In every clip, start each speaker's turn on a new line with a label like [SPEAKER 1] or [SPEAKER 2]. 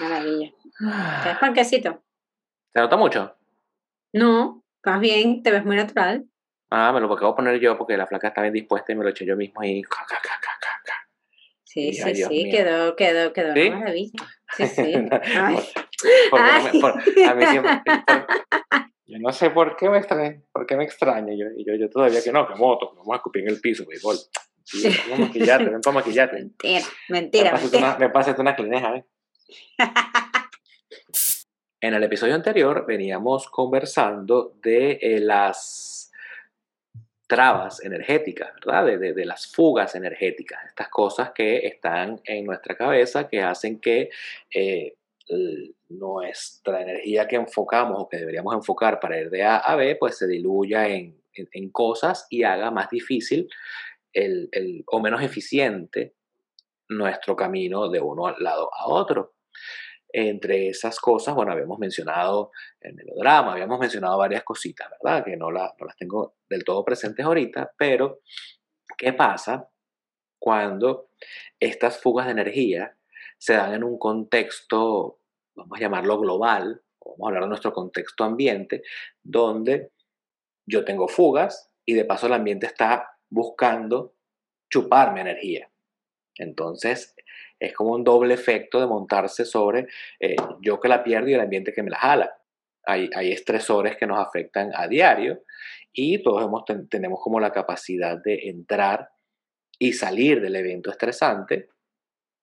[SPEAKER 1] Maravilla. ¿Quieres panquecito?
[SPEAKER 2] ¿Te nota mucho?
[SPEAKER 1] No, más bien, te ves muy natural.
[SPEAKER 2] Ah, me lo acabo de poner yo porque la flaca está bien dispuesta y me lo eché yo mismo y...
[SPEAKER 1] Sí, sí, sí, quedó, quedó, quedó ¿Sí? una maravilla. Sí, sí.
[SPEAKER 2] a mí siempre, yo no sé por qué me extraña, por qué me extraña. Yo, yo, yo todavía que no, que moto, que vamos a escupir en el piso, béisbol. Vamos a maquillarte, ven para maquillarte.
[SPEAKER 1] Mentira, mentira.
[SPEAKER 2] Me pases una, me una clineja, ¿eh? en el episodio anterior veníamos conversando de eh, las trabas energéticas, ¿verdad? De, de, las fugas energéticas, estas cosas que están en nuestra cabeza que hacen que eh, nuestra energía que enfocamos o que deberíamos enfocar para ir de A a B, pues se diluya en, en, en cosas y haga más difícil el, el, o menos eficiente nuestro camino de uno al lado a otro. Entre esas cosas, bueno, habíamos mencionado el melodrama, habíamos mencionado varias cositas, ¿verdad? Que no, la, no las tengo del todo presentes ahorita, pero ¿qué pasa cuando estas fugas de energía se dan en un contexto, vamos a llamarlo global, vamos a hablar de nuestro contexto ambiente, donde yo tengo fugas y de paso el ambiente está buscando chupar mi energía. Entonces, es como un doble efecto de montarse sobre eh, yo que la pierdo y el ambiente que me la jala. Hay, hay estresores que nos afectan a diario y todos hemos, tenemos como la capacidad de entrar y salir del evento estresante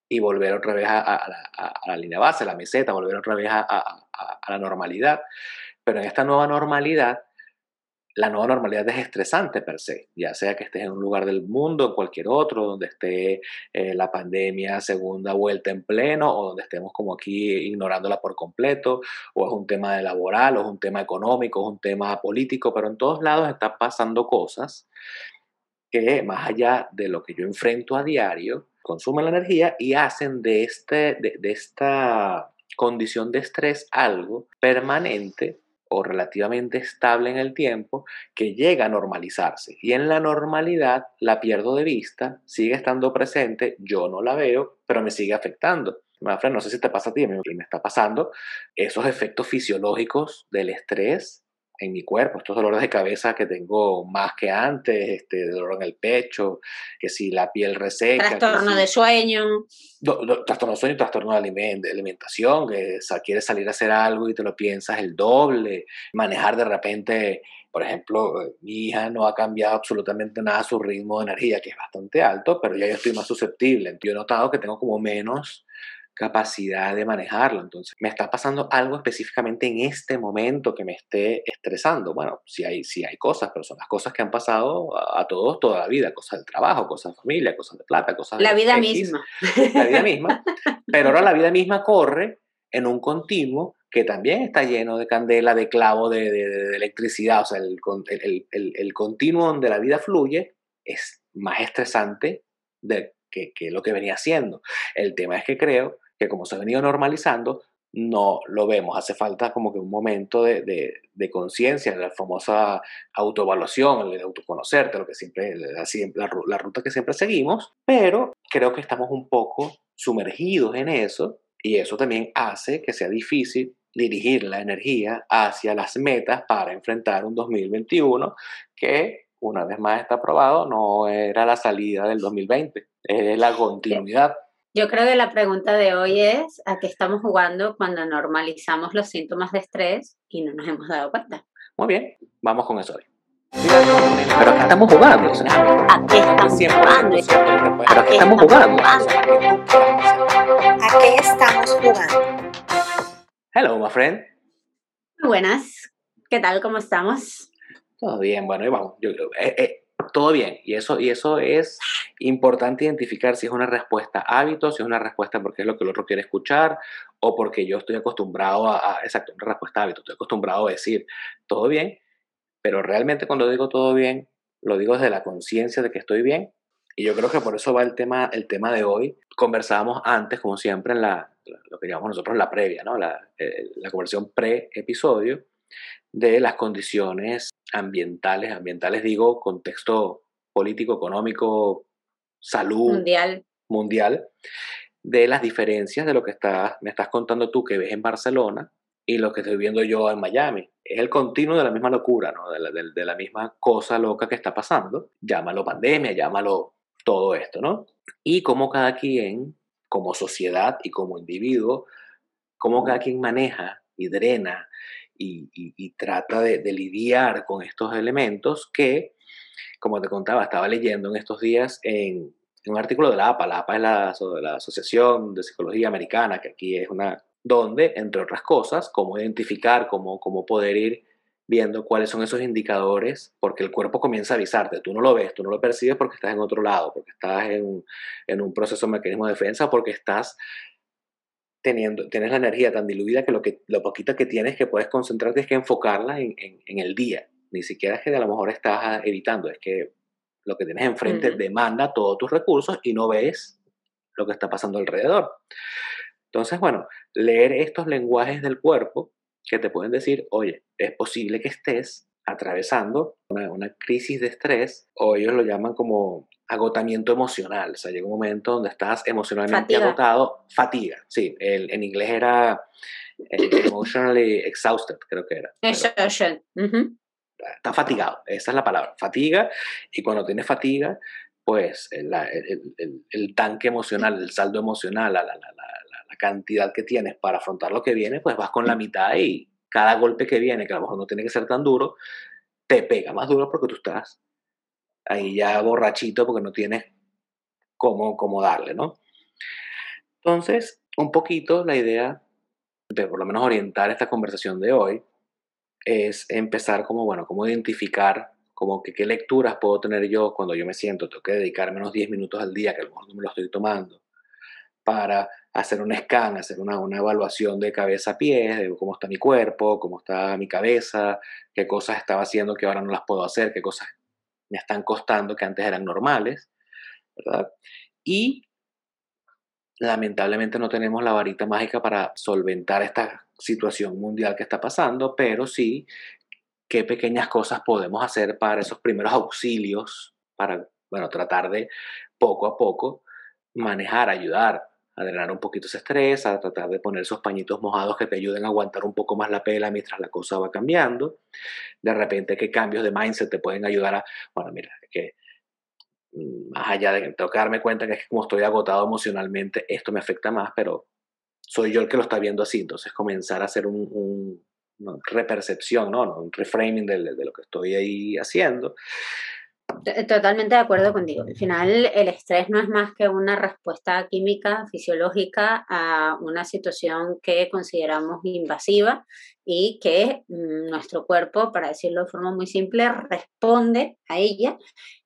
[SPEAKER 2] y volver otra vez a, a, la línea base, a la meseta, volver otra vez a la normalidad. Pero en esta nueva normalidad la nueva normalidad es estresante per se, ya sea que estés en un lugar del mundo, en cualquier otro, donde esté eh, la pandemia segunda vuelta en pleno, o donde estemos como aquí ignorándola por completo, o es un tema laboral, o es un tema económico, o es un tema político, pero en todos lados están pasando cosas que más allá de lo que yo enfrento a diario, consumen la energía y hacen de, este, de, de esta condición de estrés algo permanente o relativamente estable en el tiempo que llega a normalizarse. Y en la normalidad la pierdo de vista, sigue estando presente, yo no la veo, pero me sigue afectando. no sé si te pasa a ti, me está pasando esos efectos fisiológicos del estrés en mi cuerpo, estos dolores de cabeza que tengo más que antes, este dolor en el pecho, que si la piel reseca.
[SPEAKER 1] Trastorno si, de sueño.
[SPEAKER 2] Do, do, trastorno de sueño, trastorno de, aliment, de alimentación, que o quieres salir a hacer algo y te lo piensas el doble, manejar de repente, por ejemplo, mi hija no ha cambiado absolutamente nada su ritmo de energía, que es bastante alto, pero ya yo estoy más susceptible. Yo he notado que tengo como menos capacidad de manejarlo. Entonces, me está pasando algo específicamente en este momento que me esté estresando. Bueno, sí hay, sí hay cosas, pero son las cosas que han pasado a, a todos toda la vida, cosas del trabajo, cosas de familia, cosas de plata, cosas
[SPEAKER 1] la
[SPEAKER 2] de
[SPEAKER 1] vida X, misma.
[SPEAKER 2] La vida misma. Pero ahora la vida misma corre en un continuo que también está lleno de candela, de clavo, de, de, de electricidad. O sea, el, el, el, el, continuo donde la vida fluye es más estresante de que, que lo que venía haciendo. El tema es que creo que como se ha venido normalizando, no lo vemos. Hace falta como que un momento de, de, de conciencia, la famosa autoevaluación, el autoconocerte, lo que siempre, la, la, la, ruta que siempre seguimos, pero creo que estamos un poco sumergidos en eso y eso también hace que sea difícil dirigir la energía hacia las metas para enfrentar un 2021 que una vez más está probado, no era la salida del 2020, es la continuidad.
[SPEAKER 1] Yo creo que la pregunta de hoy es a qué estamos jugando cuando normalizamos los síntomas de estrés y no nos hemos dado cuenta.
[SPEAKER 2] Muy bien, vamos con eso hoy. Pero ¿a qué estamos jugando?
[SPEAKER 1] ¿A qué estamos jugando?
[SPEAKER 2] ¿Pero a qué estamos jugando?
[SPEAKER 1] ¿A qué estamos jugando?
[SPEAKER 2] Hello, my friend.
[SPEAKER 1] Muy buenas. ¿Qué tal? ¿Cómo estamos?
[SPEAKER 2] Todo bien, bueno, y vamos. Yo, eh, eh, todo bien. Y eso, y eso es importante identificar si es una respuesta hábito, si es una respuesta porque es lo que el otro quiere escuchar o porque yo estoy acostumbrado a, exacto, una respuesta a hábito. Estoy acostumbrado a decir todo bien, pero realmente cuando digo todo bien, lo digo desde la conciencia de que estoy bien. Y yo creo que por eso va el tema, el tema de hoy. Conversábamos antes, como siempre, en la, lo que llamamos nosotros la previa, ¿no? la, eh, la conversión pre-episodio de las condiciones ambientales, ambientales digo, contexto político, económico, salud
[SPEAKER 1] mundial,
[SPEAKER 2] mundial de las diferencias de lo que estás, me estás contando tú que ves en Barcelona y lo que estoy viendo yo en Miami. Es el continuo de la misma locura, ¿no? de, la, de la misma cosa loca que está pasando. Llámalo pandemia, llámalo todo esto, ¿no? Y cómo cada quien, como sociedad y como individuo, cómo cada quien maneja y drena y, trata de, lidiar con estos elementos que, como te contaba, estaba leyendo en estos días en, un artículo de la APA. La APA es la, la Asociación de Psicología Americana, que aquí es una, donde, entre otras cosas, cómo identificar, cómo, cómo poder ir viendo cuáles son esos indicadores, porque el cuerpo comienza a avisarte, tú no lo ves, tú no lo percibes porque estás en otro lado, porque estás en, en un proceso de mecanismo de defensa, porque estás teniendo, tienes la energía tan diluida que lo, que lo poquito que tienes que puedes concentrarte es que enfocarla en, en, el día. Ni siquiera es que a lo mejor estás evitando, es que lo que tienes enfrente demanda todos tus recursos y no ves lo que está pasando alrededor. Entonces, bueno, leer estos lenguajes del cuerpo que te pueden decir, oye, es posible que estés atravesando una, una, crisis de estrés, o ellos lo llaman como agotamiento emocional. O sea, llega un momento donde estás emocionalmente agotado, fatiga, sí, el, en inglés era eh, emotionally exhausted, creo que era.
[SPEAKER 1] Exhaustion.
[SPEAKER 2] Está fatigado, esa es la palabra, fatiga, y cuando tienes fatiga, pues el, el, el tanque emocional, el saldo emocional, la, la, la, la cantidad que tienes para afrontar lo que viene, pues vas con la mitad y cada golpe que viene, que a lo mejor no tiene que ser tan duro, te pega más duro porque tú estás ahí ya borrachito porque no tienes cómo, cómo darle, ¿no? Entonces, un poquito la idea de por lo menos orientar esta conversación de hoy es empezar como, bueno, cómo identificar como que qué lecturas puedo tener yo cuando yo me siento, tengo que dedicarme unos 10 minutos al día, que a lo mejor no me lo estoy tomando, para hacer un scan, hacer una, una, evaluación de cabeza a pie, de cómo está mi cuerpo, cómo está mi cabeza, qué cosas estaba haciendo que ahora no las puedo hacer, qué cosas me están costando que antes eran normales, ¿verdad? Y lamentablemente no tenemos la varita mágica para solventar esta situación mundial que está pasando, pero sí qué pequeñas cosas podemos hacer para esos primeros auxilios, para, bueno, tratar de poco a poco manejar, ayudar a drenar un poquito ese estrés, a tratar de poner esos pañitos mojados que te ayuden a aguantar un poco más la pela mientras la cosa va cambiando. De repente, qué cambios de mindset te pueden ayudar a, bueno, mira, que mm, más allá de darme cuenta que es que como estoy agotado emocionalmente, esto me afecta más, pero soy yo el que lo está viendo así. Entonces, comenzar a hacer un, una repercepción, ¿no? un reframing de, de, lo que estoy ahí haciendo.
[SPEAKER 1] Totalmente de acuerdo contigo. Al final, el estrés no es más que una respuesta química, fisiológica a una situación que consideramos invasiva y que mm, nuestro cuerpo, para decirlo de forma muy simple, responde a ella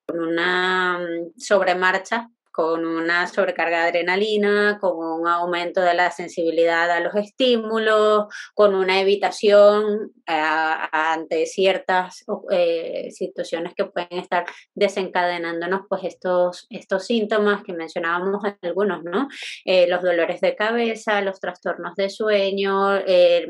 [SPEAKER 1] con una mm, sobremarcha con una sobrecarga de adrenalina, con un aumento de la sensibilidad a los estímulos, con una evitación eh, ante ciertas eh, situaciones que pueden estar desencadenándonos pues estos, estos síntomas que mencionábamos algunos, ¿no? Eh, los dolores de cabeza, los trastornos de sueño,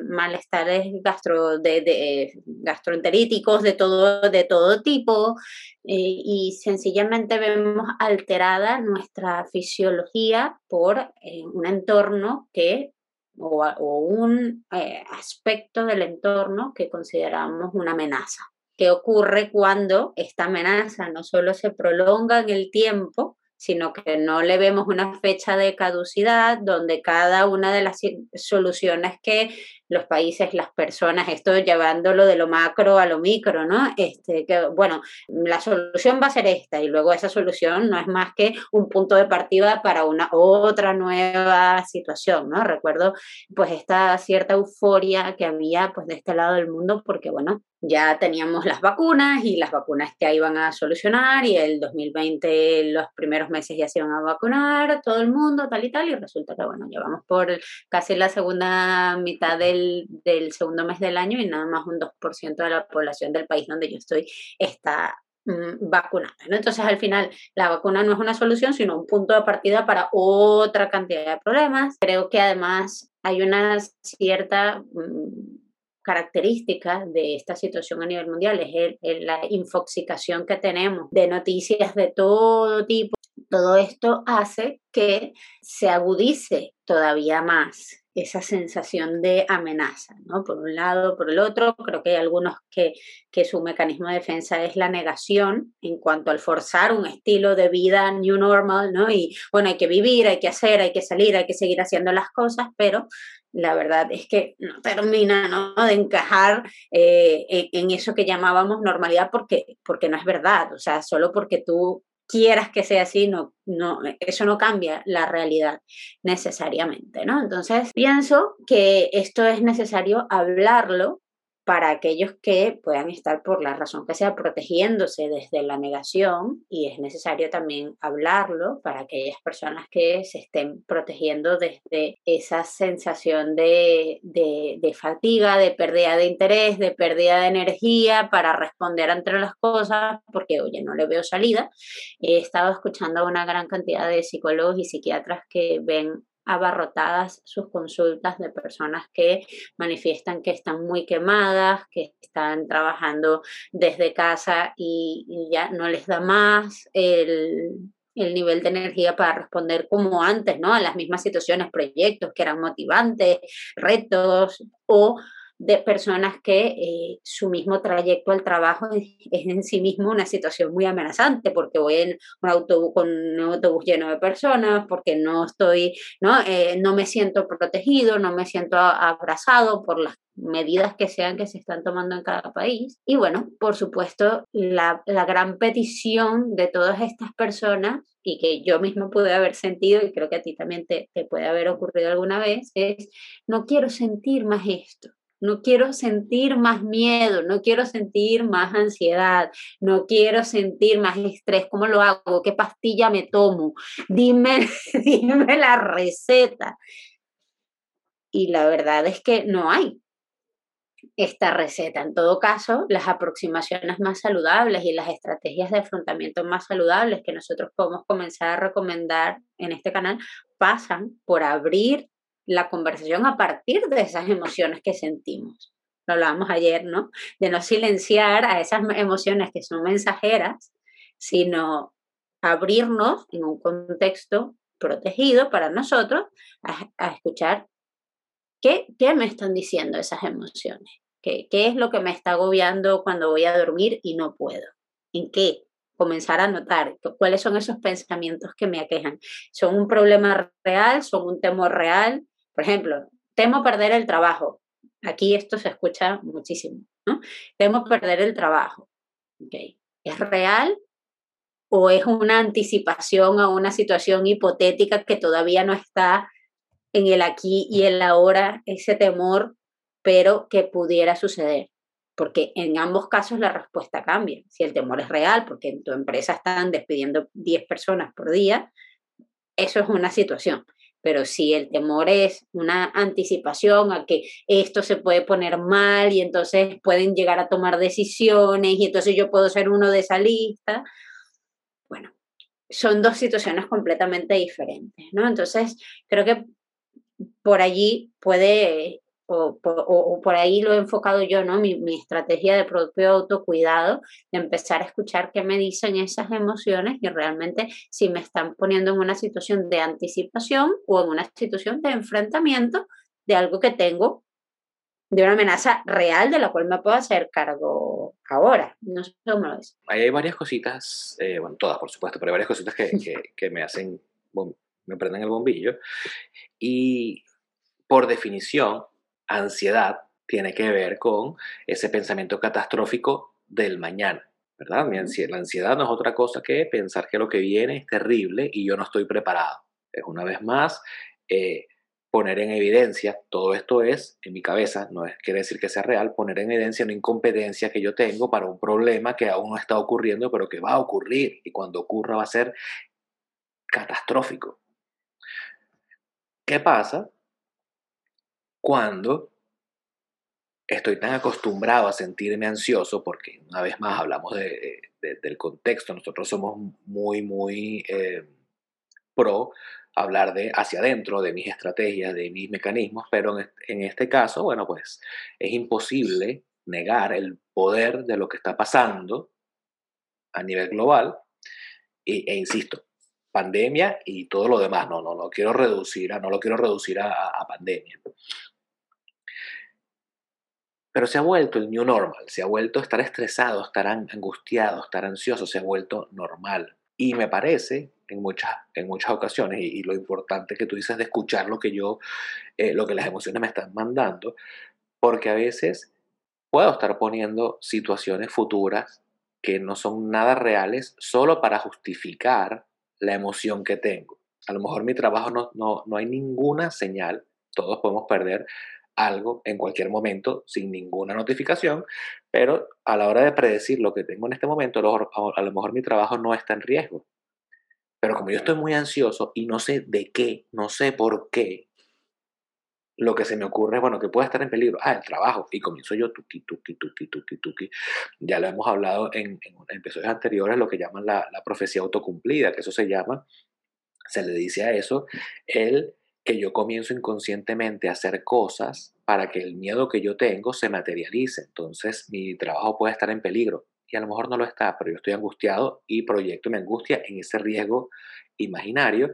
[SPEAKER 1] malestares gastroenteríticos de todo, de todo tipo, y sencillamente vemos alterada nuestra fisiología por eh, un entorno que o, un eh, aspecto del entorno que consideramos una amenaza. ¿Qué ocurre cuando esta amenaza no solo se prolonga en el tiempo, sino que no le vemos una fecha de caducidad donde cada una de las soluciones que los países, las personas, esto llevándolo de lo macro a lo micro, ¿no? Este, que, bueno, la solución va a ser esta y luego esa solución no es más que un punto de partida para una otra nueva situación, ¿no? Recuerdo pues esta cierta euforia que había pues de este lado del mundo porque, bueno, ya teníamos las vacunas y las vacunas que iban a solucionar y el 2020 los primeros meses ya se iban a vacunar todo el mundo, tal y tal, y resulta que, bueno, llevamos por casi la segunda mitad del del, segundo mes del año y nada más un 2% de la población del país donde yo estoy está mm, vacunada. Entonces, al final, la vacuna no es una solución, sino un punto de partida para otra cantidad de problemas. Creo que además hay una cierta mm, característica de esta situación a nivel mundial, es la infoxicación que tenemos de noticias de todo tipo todo esto hace que se agudice todavía más esa sensación de amenaza, ¿no? Por un lado, por el otro, creo que hay algunos que, que su mecanismo de defensa es la negación en cuanto al forzar un estilo de vida new normal, ¿no? Y bueno, hay que vivir, hay que hacer, hay que salir, hay que seguir haciendo las cosas, pero la verdad es que no termina ¿no? de encajar eh, en, en, eso que llamábamos normalidad porque, porque no es verdad, o sea, solo porque tú quieras que sea así, no, no, eso no cambia la realidad necesariamente, ¿no? Entonces, pienso que esto es necesario hablarlo para aquellos que puedan estar por la razón que sea protegiéndose desde la negación y es necesario también hablarlo para aquellas personas que se estén protegiendo desde esa sensación de, de, fatiga, de pérdida de interés, de pérdida de energía para responder ante las cosas porque, oye, no le veo salida. He estado escuchando a una gran cantidad de psicólogos y psiquiatras que ven abarrotadas sus consultas de personas que manifiestan que están muy quemadas, que están trabajando desde casa y, ya no les da más el, el nivel de energía para responder como antes, ¿no? A las mismas situaciones, proyectos que eran motivantes, retos o de personas que eh, su mismo trayecto al trabajo es, en sí mismo una situación muy amenazante porque voy en un autobús con un autobús lleno de personas, porque no estoy, no, eh, no me siento protegido, no me siento abrazado por las medidas que sean que se están tomando en cada país. Y bueno, por supuesto, la, la gran petición de todas estas personas y que yo mismo pude haber sentido, y creo que a ti también te, te puede haber ocurrido alguna vez, es, no quiero sentir más esto no quiero sentir más miedo, no quiero sentir más ansiedad, no quiero sentir más estrés. ¿Cómo lo hago? ¿Qué pastilla me tomo? Dime, dime la receta. Y la verdad es que no hay esta receta. En todo caso, las aproximaciones más saludables y las estrategias de afrontamiento más saludables que nosotros podemos comenzar a recomendar en este canal pasan por abrir la conversación a partir de esas emociones que sentimos. Lo hablábamos ayer, ¿no? De no silenciar a esas emociones que son mensajeras, sino abrirnos en un contexto protegido para nosotros a, escuchar qué, qué, me están diciendo esas emociones, ¿Qué, qué es lo que me está agobiando cuando voy a dormir y no puedo, en qué, comenzar a notar cuáles son esos pensamientos que me aquejan. ¿Son un problema real? ¿Son un temor real? Por ejemplo, temo perder el trabajo. Aquí esto se escucha muchísimo, ¿no? Temo perder el trabajo. Okay. ¿Es real o es una anticipación a una situación hipotética que todavía no está en el aquí y el ahora, ese temor, pero que pudiera suceder? Porque en ambos casos la respuesta cambia. Si el temor es real, porque en tu empresa están despidiendo 10 personas por día, eso es una situación. Pero si el temor es una anticipación a que esto se puede poner mal y entonces pueden llegar a tomar decisiones y entonces yo puedo ser uno de esa lista, bueno, son dos situaciones completamente diferentes, ¿no? Entonces, creo que por allí puede o, por ahí lo he enfocado yo, ¿no? Mi, mi, estrategia de propio autocuidado, de empezar a escuchar qué me dicen esas emociones y realmente si me están poniendo en una situación de anticipación o en una situación de enfrentamiento de algo que tengo, de una amenaza real de la cual me puedo hacer cargo ahora. No sé cómo lo es.
[SPEAKER 2] Ahí hay varias cositas, eh, bueno, todas por supuesto, pero hay varias cositas que, que, que me hacen, me prenden el bombillo. Y por definición, ansiedad tiene que ver con ese pensamiento catastrófico del mañana, ¿verdad? La ansiedad no es otra cosa que pensar que lo que viene es terrible y yo no estoy preparado. Es una vez más eh, poner en evidencia, todo esto es en mi cabeza, no es, quiere decir que sea real, poner en evidencia una incompetencia que yo tengo para un problema que aún no está ocurriendo, pero que va a ocurrir y cuando ocurra va a ser catastrófico. ¿Qué pasa cuando estoy tan acostumbrado a sentirme ansioso, porque una vez más hablamos de, del contexto, nosotros somos muy, muy eh, pro hablar de hacia adentro, de mis estrategias, de mis mecanismos, pero en este caso, bueno, pues es imposible negar el poder de lo que está pasando a nivel global. E insisto, pandemia y todo lo demás. No, no, no quiero reducir a, no lo quiero reducir a, pandemia. Pero se ha vuelto el new normal, se ha vuelto estar estresado, estar angustiado, estar ansioso, se ha vuelto normal. Y me parece en muchas, en muchas ocasiones, y, lo importante que tú dices de escuchar lo que yo, eh, lo que las emociones me están mandando, porque a veces puedo estar poniendo situaciones futuras que no son nada reales solo para justificar la emoción que tengo. A lo mejor mi trabajo no, no, no hay ninguna señal, todos podemos perder algo en cualquier momento sin ninguna notificación, pero a la hora de predecir lo que tengo en este momento, a lo, mejor mi trabajo no está en riesgo. Pero como yo estoy muy ansioso y no sé de qué, no sé por qué, lo que se me ocurre es, bueno, que puede estar en peligro. Ah, el trabajo. Y comienzo yo, tuki, tuki, tuki, tuki, tuki. Ya lo hemos hablado en, en episodios anteriores, lo que llaman la, la profecía autocumplida, que eso se llama, se le dice a eso, el que yo comienzo inconscientemente a hacer cosas para que el miedo que yo tengo se materialice. Entonces mi trabajo puede estar en peligro y a lo mejor no lo está, pero yo estoy angustiado y proyecto mi angustia en ese riesgo imaginario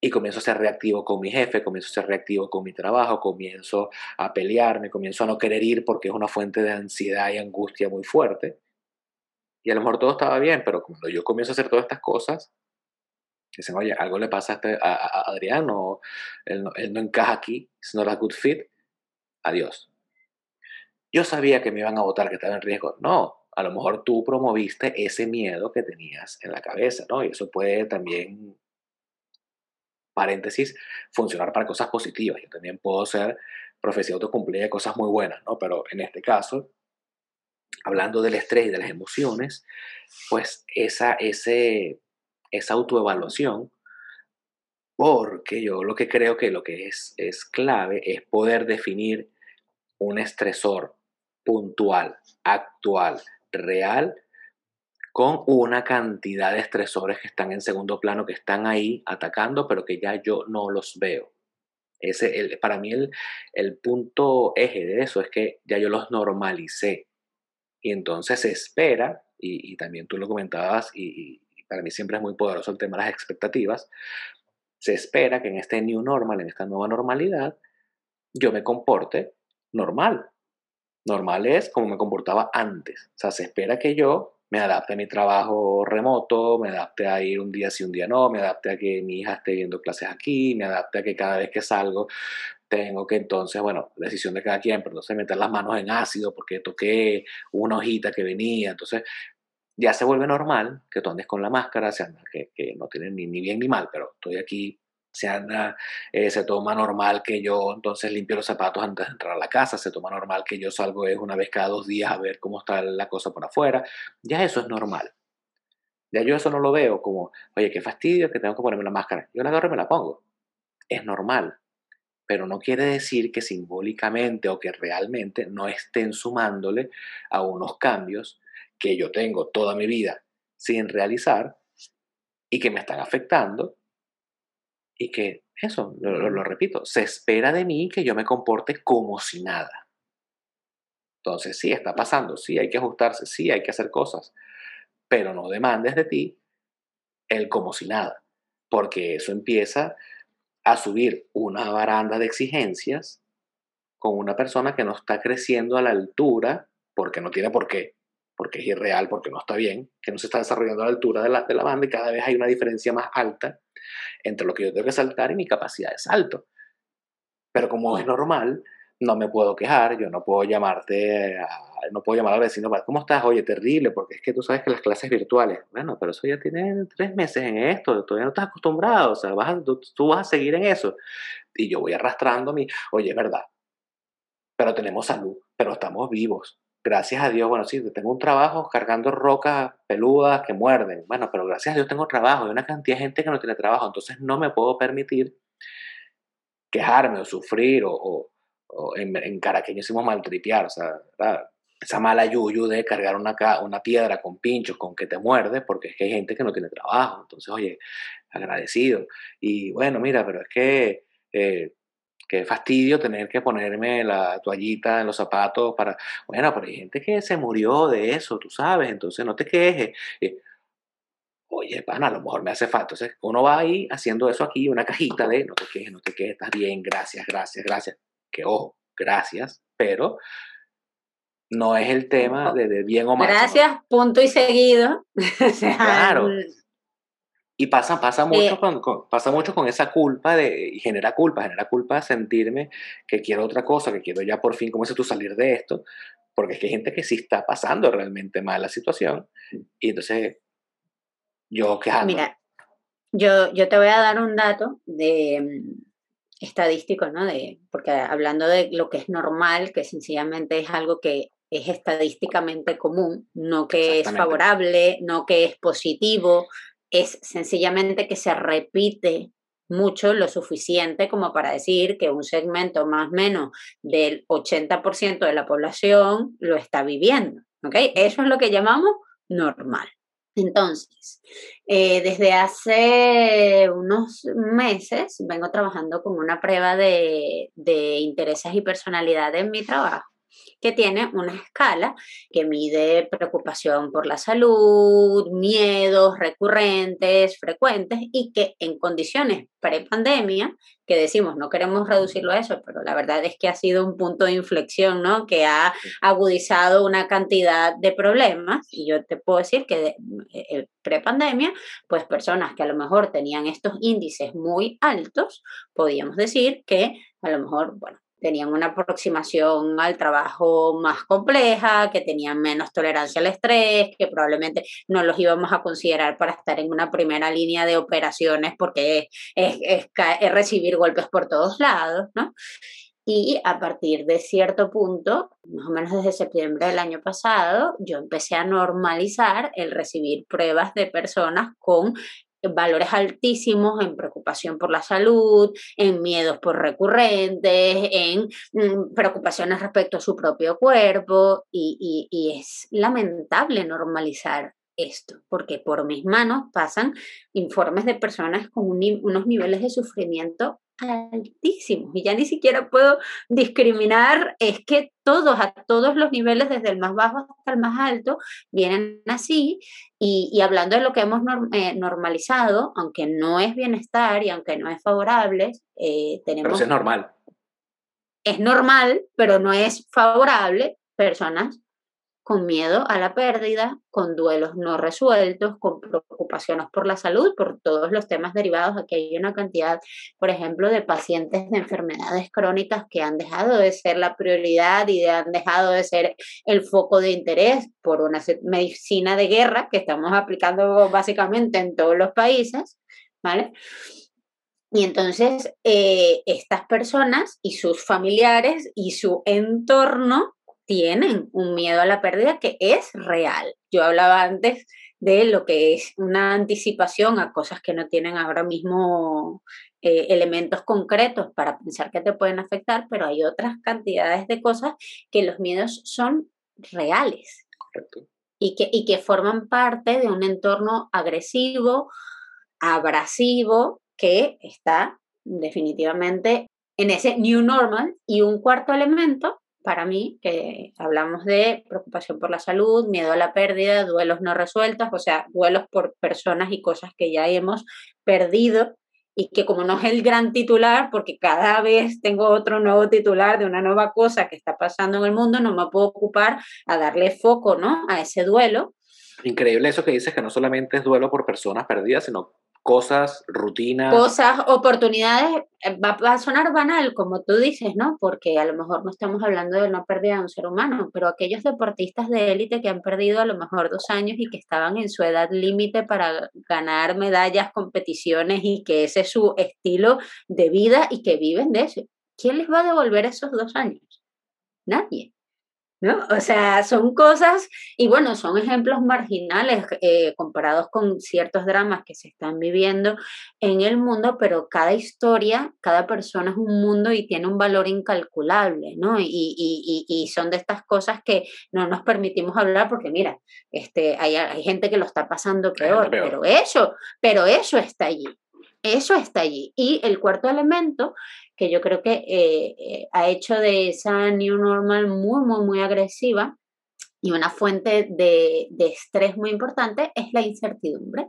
[SPEAKER 2] y comienzo a ser reactivo con mi jefe, comienzo a ser reactivo con mi trabajo, comienzo a pelearme, comienzo a no querer ir porque es una fuente de ansiedad y angustia muy fuerte. Y a lo mejor todo estaba bien, pero cuando yo comienzo a hacer todas estas cosas, Dicen, oye, algo le pasa a, este, Adrián, o él no, encaja aquí, it's not a good fit, adiós. Yo sabía que me iban a votar, que estaba en riesgo. No, a lo mejor tú promoviste ese miedo que tenías en la cabeza, ¿no? Y eso puede también, paréntesis, funcionar para cosas positivas. Yo también puedo ser profecía autocumplida de cosas muy buenas, ¿no? Pero en este caso, hablando del estrés y de las emociones, pues esa, ese, esa autoevaluación, porque yo lo que creo que lo que es, es clave es poder definir un estresor puntual, actual, real, con una cantidad de estresores que están en segundo plano, que están ahí atacando, pero que ya yo no los veo. Ese, el, para mí el, el, punto eje de eso es que ya yo los normalicé. Y entonces se espera, y, y también tú lo comentabas, y, para mí siempre es muy poderoso el tema de las expectativas, se espera que en este new normal, en esta nueva normalidad, yo me comporte normal. Normal es como me comportaba antes. O sea, se espera que yo me adapte a mi trabajo remoto, me adapte a ir un día sí, un día no, me adapte a que mi hija esté viendo clases aquí, me adapte a que cada vez que salgo tengo que entonces, bueno, decisión de cada quien, pero sé, meter las manos en ácido porque toqué una hojita que venía. Entonces, ya se vuelve normal que tú andes con la máscara, se anda, que, que no tiene ni, ni, bien ni mal, pero estoy aquí, se anda, eh, se toma normal que yo entonces limpio los zapatos antes de entrar a la casa, se toma normal que yo salgo una vez cada dos días a ver cómo está la cosa por afuera, ya eso es normal. Ya yo eso no lo veo como, oye, qué fastidio que tengo que ponerme la máscara. Yo la agarro y me la pongo. Es normal. Pero no quiere decir que simbólicamente o que realmente no estén sumándole a unos cambios que yo tengo toda mi vida sin realizar y que me están afectando y que eso, lo, repito, se espera de mí que yo me comporte como si nada. Entonces, sí, está pasando, sí, hay que ajustarse, sí, hay que hacer cosas, pero no demandes de ti el como si nada, porque eso empieza a subir una baranda de exigencias con una persona que no está creciendo a la altura, porque no tiene por qué, porque es irreal, porque no está bien, que no se está desarrollando a la altura de la, de la banda y cada vez hay una diferencia más alta entre lo que yo tengo que saltar y mi capacidad de salto. Pero como es normal, no me puedo quejar, yo no puedo llamarte, no puedo llamar al vecino para, ¿cómo estás? Oye, terrible, porque es que tú sabes que las clases virtuales, bueno, pero eso ya tiene tres meses en esto, todavía no estás acostumbrado, o sea, vas tú, tú, vas a seguir en eso. Y yo voy arrastrando mi, oye, es verdad, pero tenemos salud, pero estamos vivos, gracias a Dios, bueno, sí, tengo un trabajo cargando rocas peludas que muerden. Bueno, pero gracias a Dios tengo trabajo. Hay una cantidad de gente que no tiene trabajo. Entonces no me puedo permitir quejarme o sufrir o, en, caraqueño decimos maltripear. O sea, esa mala yuyu de cargar una, una piedra con pinchos, con que te muerde, porque es que hay gente que no tiene trabajo. Entonces, oye, agradecido. Y bueno, mira, pero es que... Eh, qué fastidio tener que ponerme la toallita en los zapatos para, bueno, pero hay gente que se murió de eso, tú sabes, entonces no te quejes. oye, pana, a lo mejor me hace falta. Entonces, uno va ahí haciendo eso aquí, una cajita de no te quejes, no te quejes, estás bien, gracias, gracias, gracias. Que ojo, gracias, pero no es el tema de, bien o mal.
[SPEAKER 1] Gracias, punto y seguido.
[SPEAKER 2] claro. Y pasa, pasa, mucho con, pasa mucho con esa culpa de, y genera culpa, genera culpa de sentirme que quiero otra cosa, que quiero ya por fin, como dices tú, salir de esto, porque es que hay gente que sí está pasando realmente mal la situación, y entonces yo
[SPEAKER 1] Mira, yo, yo te voy a dar un dato de mm, estadístico, ¿no? De, porque hablando de lo que es normal, que sencillamente es algo que es estadísticamente común, no que es favorable, no que es positivo, es sencillamente que se repite mucho, lo suficiente como para decir que un segmento más o menos del 80% de la población lo está viviendo. ¿ok? Eso es lo que llamamos normal. Entonces, eh, desde hace unos meses vengo trabajando con una prueba de, de intereses y personalidad en mi trabajo que tiene una escala que mide preocupación por la salud, miedos recurrentes, frecuentes y que en condiciones pre-pandemia, que decimos no queremos reducirlo a eso, pero la verdad es que ha sido un punto de inflexión, ¿no? Que ha agudizado una cantidad de problemas y yo te puedo decir que eh, pre-pandemia, pues personas que a lo mejor tenían estos índices muy altos, podíamos decir que a lo mejor, bueno, tenían una aproximación al trabajo más compleja, que tenían menos tolerancia al estrés, que probablemente no los íbamos a considerar para estar en una primera línea de operaciones porque es, recibir golpes por todos lados, ¿no? Y a partir de cierto punto, más o menos desde septiembre del año pasado, yo empecé a normalizar el recibir pruebas de personas con valores altísimos en preocupación por la salud, en miedos por recurrentes, en mm, preocupaciones respecto a su propio cuerpo y, y es lamentable normalizar esto, porque por mis manos pasan informes de personas con unos niveles de sufrimiento altísimos y ya ni siquiera puedo discriminar, es que todos, a todos los niveles, desde el más bajo hasta el más alto, vienen así y, hablando de lo que hemos eh, normalizado, aunque no es bienestar y aunque no es favorable, eh, tenemos...
[SPEAKER 2] Pero es normal.
[SPEAKER 1] Es normal, pero no es favorable personas con miedo a la pérdida, con duelos no resueltos, con preocupaciones por la salud, por todos los temas derivados. Aquí hay una cantidad, por ejemplo, de pacientes de enfermedades crónicas que han dejado de ser la prioridad y han dejado de ser el foco de interés por una medicina de guerra que estamos aplicando básicamente en todos los países, ¿vale? Y entonces eh, estas personas y sus familiares y su entorno tienen un miedo a la pérdida que es real. Yo hablaba antes de lo que es una anticipación a cosas que no tienen ahora mismo eh, elementos concretos para pensar que te pueden afectar, pero hay otras cantidades de cosas que los miedos son reales Y, que, y que forman parte de un entorno agresivo, abrasivo, que está definitivamente en ese new normal. Y un cuarto elemento para mí, que hablamos de preocupación por la salud, miedo a la pérdida, duelos no resueltos, o sea, duelos por personas y cosas que ya hemos perdido y que como no es el gran titular, porque cada vez tengo otro nuevo titular de una nueva cosa que está pasando en el mundo, no me puedo ocupar a darle foco, ¿no? A ese duelo.
[SPEAKER 2] Increíble eso que dices, que no solamente es duelo por personas perdidas, sino cosas, rutinas.
[SPEAKER 1] Cosas, oportunidades, eh, va, a sonar banal, como tú dices, ¿no? Porque a lo mejor no estamos hablando de una pérdida de un ser humano, pero aquellos deportistas de élite que han perdido a lo mejor dos años y que estaban en su edad límite para ganar medallas, competiciones y que ese es su estilo de vida y que viven de eso. ¿Quién les va a devolver esos dos años? Nadie. ¿No? O sea, son cosas, y bueno, son ejemplos marginales eh, comparados con ciertos dramas que se están viviendo en el mundo, pero cada historia, cada persona es un mundo y tiene un valor incalculable, ¿no? Y, y, y, son de estas cosas que no nos permitimos hablar porque, mira, este, hay, hay gente que lo está pasando peor, pero eso, pero eso está allí. Eso está allí. Y el cuarto elemento que yo creo que eh, eh, ha hecho de esa New Normal muy, muy, muy agresiva, Y una fuente de, estrés muy importante es la incertidumbre.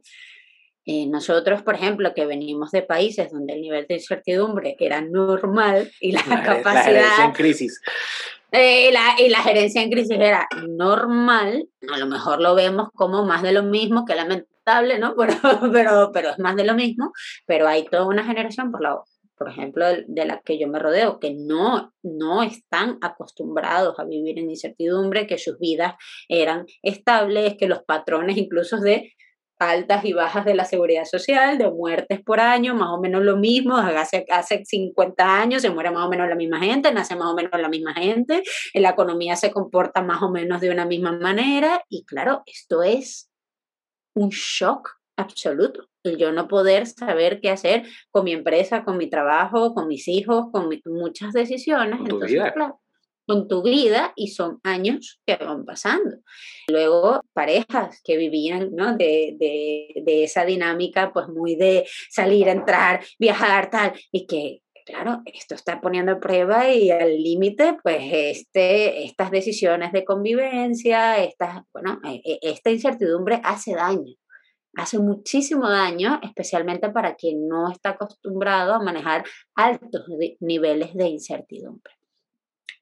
[SPEAKER 1] Eh, nosotros, por ejemplo, que venimos de países donde el nivel de incertidumbre era normal y la, capacidad...
[SPEAKER 2] La en crisis.
[SPEAKER 1] Eh, la, y la gerencia en crisis era normal, a lo mejor lo vemos como más de lo mismo, que lamentable, ¿no? Pero, pero, pero es más de lo mismo, pero hay toda una generación, por, la, por ejemplo, de la que yo me rodeo, que no, no están acostumbrados a vivir en incertidumbre, que sus vidas eran estables, que los patrones incluso de altas y bajas de la seguridad social, de muertes por año, más o menos lo mismo, hace, hace 50 años se muere más o menos la misma gente, nace más o menos la misma gente, la economía se comporta más o menos de una misma manera y claro, esto es un shock absoluto. El yo no poder saber qué hacer con mi empresa, con mi trabajo, con mis hijos, con muchas decisiones. Entonces, claro, con tu vida y son años que van pasando. Luego, parejas que vivían ¿no? de, de, esa dinámica, pues muy de salir, entrar, viajar, tal, y que, claro, esto está poniendo a prueba y al límite, pues este, estas decisiones de convivencia, estas, bueno, e, e, esta incertidumbre hace daño. Hace muchísimo daño, especialmente para quien no está acostumbrado a manejar altos niveles de incertidumbre.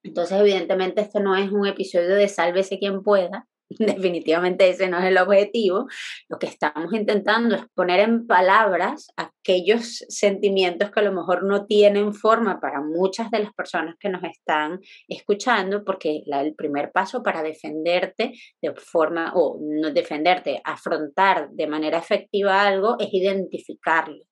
[SPEAKER 1] Entonces, evidentemente, esto no es un episodio de sálvese quien pueda. Definitivamente ese no es el objetivo. Lo que estamos intentando es poner en palabras aquellos sentimientos que a lo mejor no tienen forma para muchas de las personas que nos están escuchando, porque el primer paso para defenderte de forma, o no defenderte, afrontar de manera efectiva algo es identificarlo.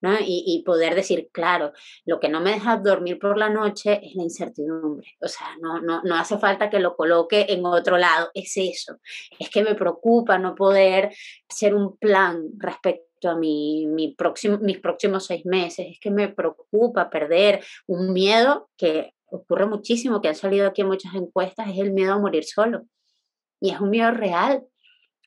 [SPEAKER 1] Y, poder decir, claro, lo que no me deja dormir por la noche es la incertidumbre. O sea, no, no, no hace falta que lo coloque en otro lado, es eso. Es que me preocupa no poder hacer un plan respecto a mi, mi próximo, mis próximos seis meses. Es que me preocupa perder un miedo que ocurre muchísimo, que han salido aquí en muchas encuestas, es el miedo a morir solo. Y es un miedo real.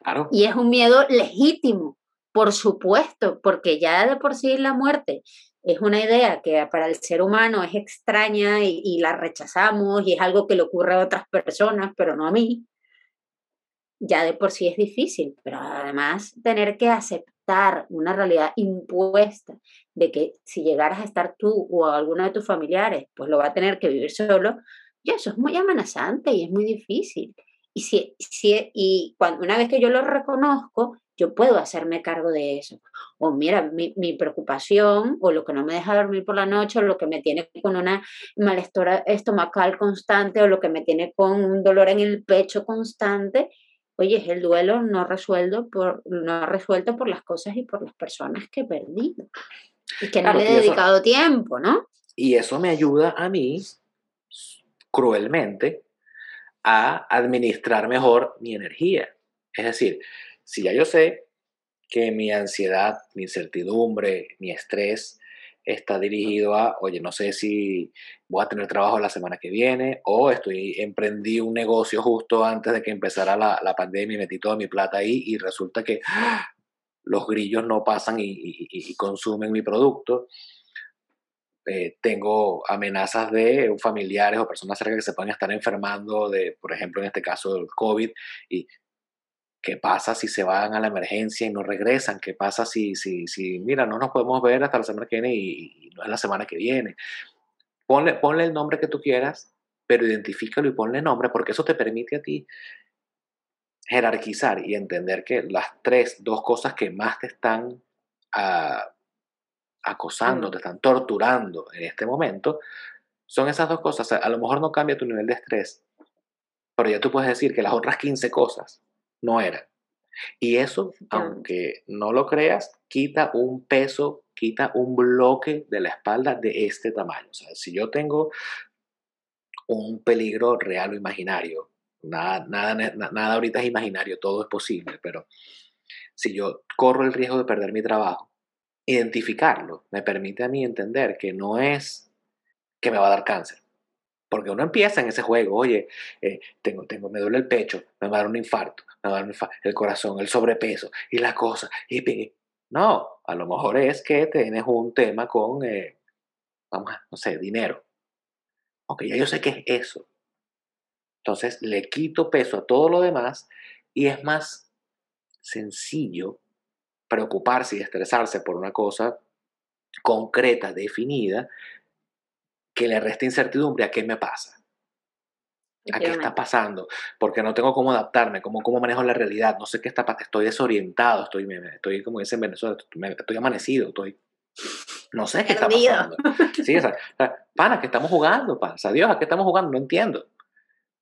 [SPEAKER 1] Claro. Y es un miedo legítimo. Por supuesto, porque ya de por sí la muerte es una idea que para el ser humano es extraña y, la rechazamos y es algo que le ocurre a otras personas, pero no a mí. Ya de por sí es difícil, pero además tener que aceptar una realidad impuesta de que si llegaras a estar tú o alguno de tus familiares, pues lo va a tener que vivir solo, y eso es muy amenazante y es muy difícil. Y, si, si, y cuando, una vez que yo lo reconozco, yo puedo hacerme cargo de eso. O mira, mi, preocupación o lo que no me deja dormir por la noche o lo que me tiene con una malestar estomacal constante o lo que me tiene con un dolor en el pecho constante, oye, es el duelo no resuelto por, no resuelto por las cosas y por las personas que he perdido y que no le he dedicado tiempo, ¿no?
[SPEAKER 2] Y eso me ayuda a mí, cruelmente, a administrar mejor mi energía. Es decir, si ya yo sé que mi ansiedad, mi incertidumbre, mi estrés está dirigido a, oye, no sé si voy a tener trabajo la semana que viene o estoy emprendí un negocio justo antes de que empezara la, la pandemia y metí toda mi plata ahí y resulta que los grillos no pasan y, consumen mi producto. Eh, tengo amenazas de familiares o personas cerca que se pueden estar enfermando de, por ejemplo, en este caso del COVID y ¿Qué pasa si se van a la emergencia y no regresan? ¿Qué pasa si, si, si mira, no nos podemos ver hasta la semana que viene y, no es la semana que viene? Ponle, ponle el nombre que tú quieras, pero identifícalo y ponle nombre porque eso te permite a ti jerarquizar y entender que las tres, dos cosas que más te están ah, acosando, te están torturando en este momento, son esas dos cosas. a lo mejor no cambia tu nivel de estrés, pero ya tú puedes decir que las otras 15 cosas no era. Y eso, aunque no lo creas, quita un peso, quita un bloque de la espalda de este tamaño. O sea, si yo tengo un peligro real o imaginario, nada, nada, nada ahorita es imaginario, todo es posible, pero si yo corro el riesgo de perder mi trabajo, identificarlo me permite a mí entender que no es que me va a dar cáncer, porque uno empieza en ese juego, oye, eh, tengo, tengo, me duele el pecho, me va a dar un infarto, me va a dar un infarto, el corazón, el sobrepeso y la cosa. Y, no, a lo mejor es que tienes un tema con, eh, vamos a, no sé, dinero. Ok, ya yo sé qué es eso. Entonces le quito peso a todo lo demás y es más sencillo preocuparse y estresarse por una cosa concreta, definida, que le resta incertidumbre a qué me pasa. ¿A qué está pasando? Porque no tengo cómo adaptarme, cómo, cómo manejo la realidad, no sé qué está pasando, estoy desorientado, estoy, estoy como dice en Venezuela, estoy, amanecido, estoy... No sé qué está pasando. Sí, o sea, pana, ¿qué estamos jugando? Pana? O Dios, ¿a qué estamos jugando? No entiendo.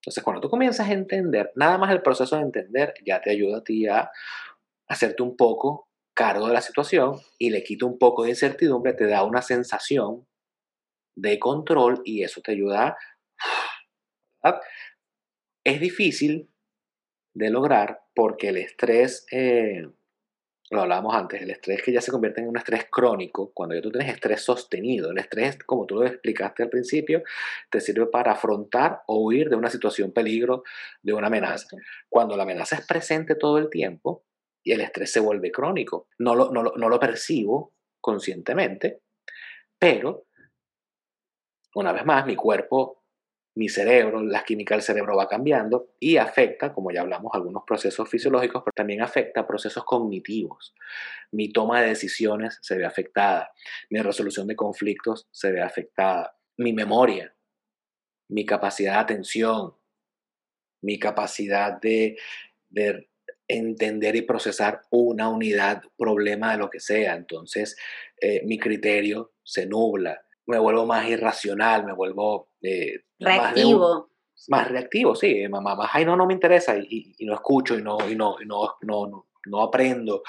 [SPEAKER 2] Entonces, cuando tú comienzas a entender, nada más el proceso de entender ya te ayuda a ti a hacerte un poco cargo de la situación y le quita un poco de incertidumbre, te da una sensación de control y eso te ayuda es difícil de lograr porque el estrés, eh, lo hablábamos antes, el estrés que ya se convierte en un estrés crónico, cuando ya tú tienes estrés sostenido, el estrés, como tú lo explicaste al principio, te sirve para afrontar o huir de una situación peligro, de una amenaza. Cuando la amenaza es presente todo el tiempo y el estrés se vuelve crónico, no lo, no no lo percibo conscientemente, pero una vez más, mi cuerpo mi cerebro, la química del cerebro va cambiando y afecta, como ya hablamos, algunos procesos fisiológicos, pero también afecta procesos cognitivos. Mi toma de decisiones se ve afectada, mi resolución de conflictos se ve afectada, mi memoria, mi capacidad de atención, mi capacidad de, entender y procesar una unidad, problema de lo que sea. Entonces, eh, mi criterio se nubla, me vuelvo más irracional, me vuelvo...
[SPEAKER 1] Eh, reactivo.
[SPEAKER 2] Más, reactivo, sí, más, más, ay, no, no me interesa y, no escucho y, no, y, no, no, no, no, aprendo.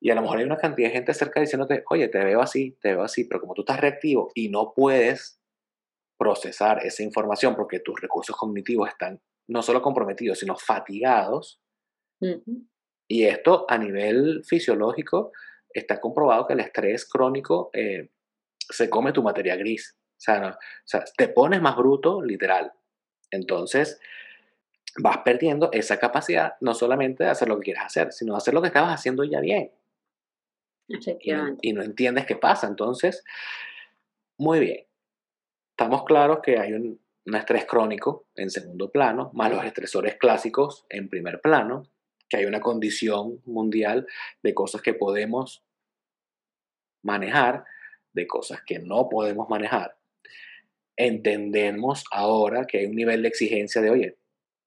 [SPEAKER 2] Y a lo mejor hay una cantidad de gente cerca diciéndote, oye, te veo así, te veo así, pero como tú estás reactivo y no puedes procesar esa información porque tus recursos cognitivos están no solo comprometidos, sino fatigados. Y esto a nivel fisiológico está comprobado que el estrés crónico eh, se come tu materia gris. O sea, te pones más bruto, literal. Entonces, vas perdiendo esa capacidad no solamente de hacer lo que quieres hacer, sino de hacer lo que estabas haciendo ya bien. Y no, y no entiendes qué pasa. Entonces, muy bien. Estamos claros que hay un, un estrés crónico en segundo plano, más los estresores clásicos en primer plano, que hay una condición mundial de cosas que podemos manejar de cosas que no podemos manejar, entendemos ahora que hay un nivel de exigencia de, oye,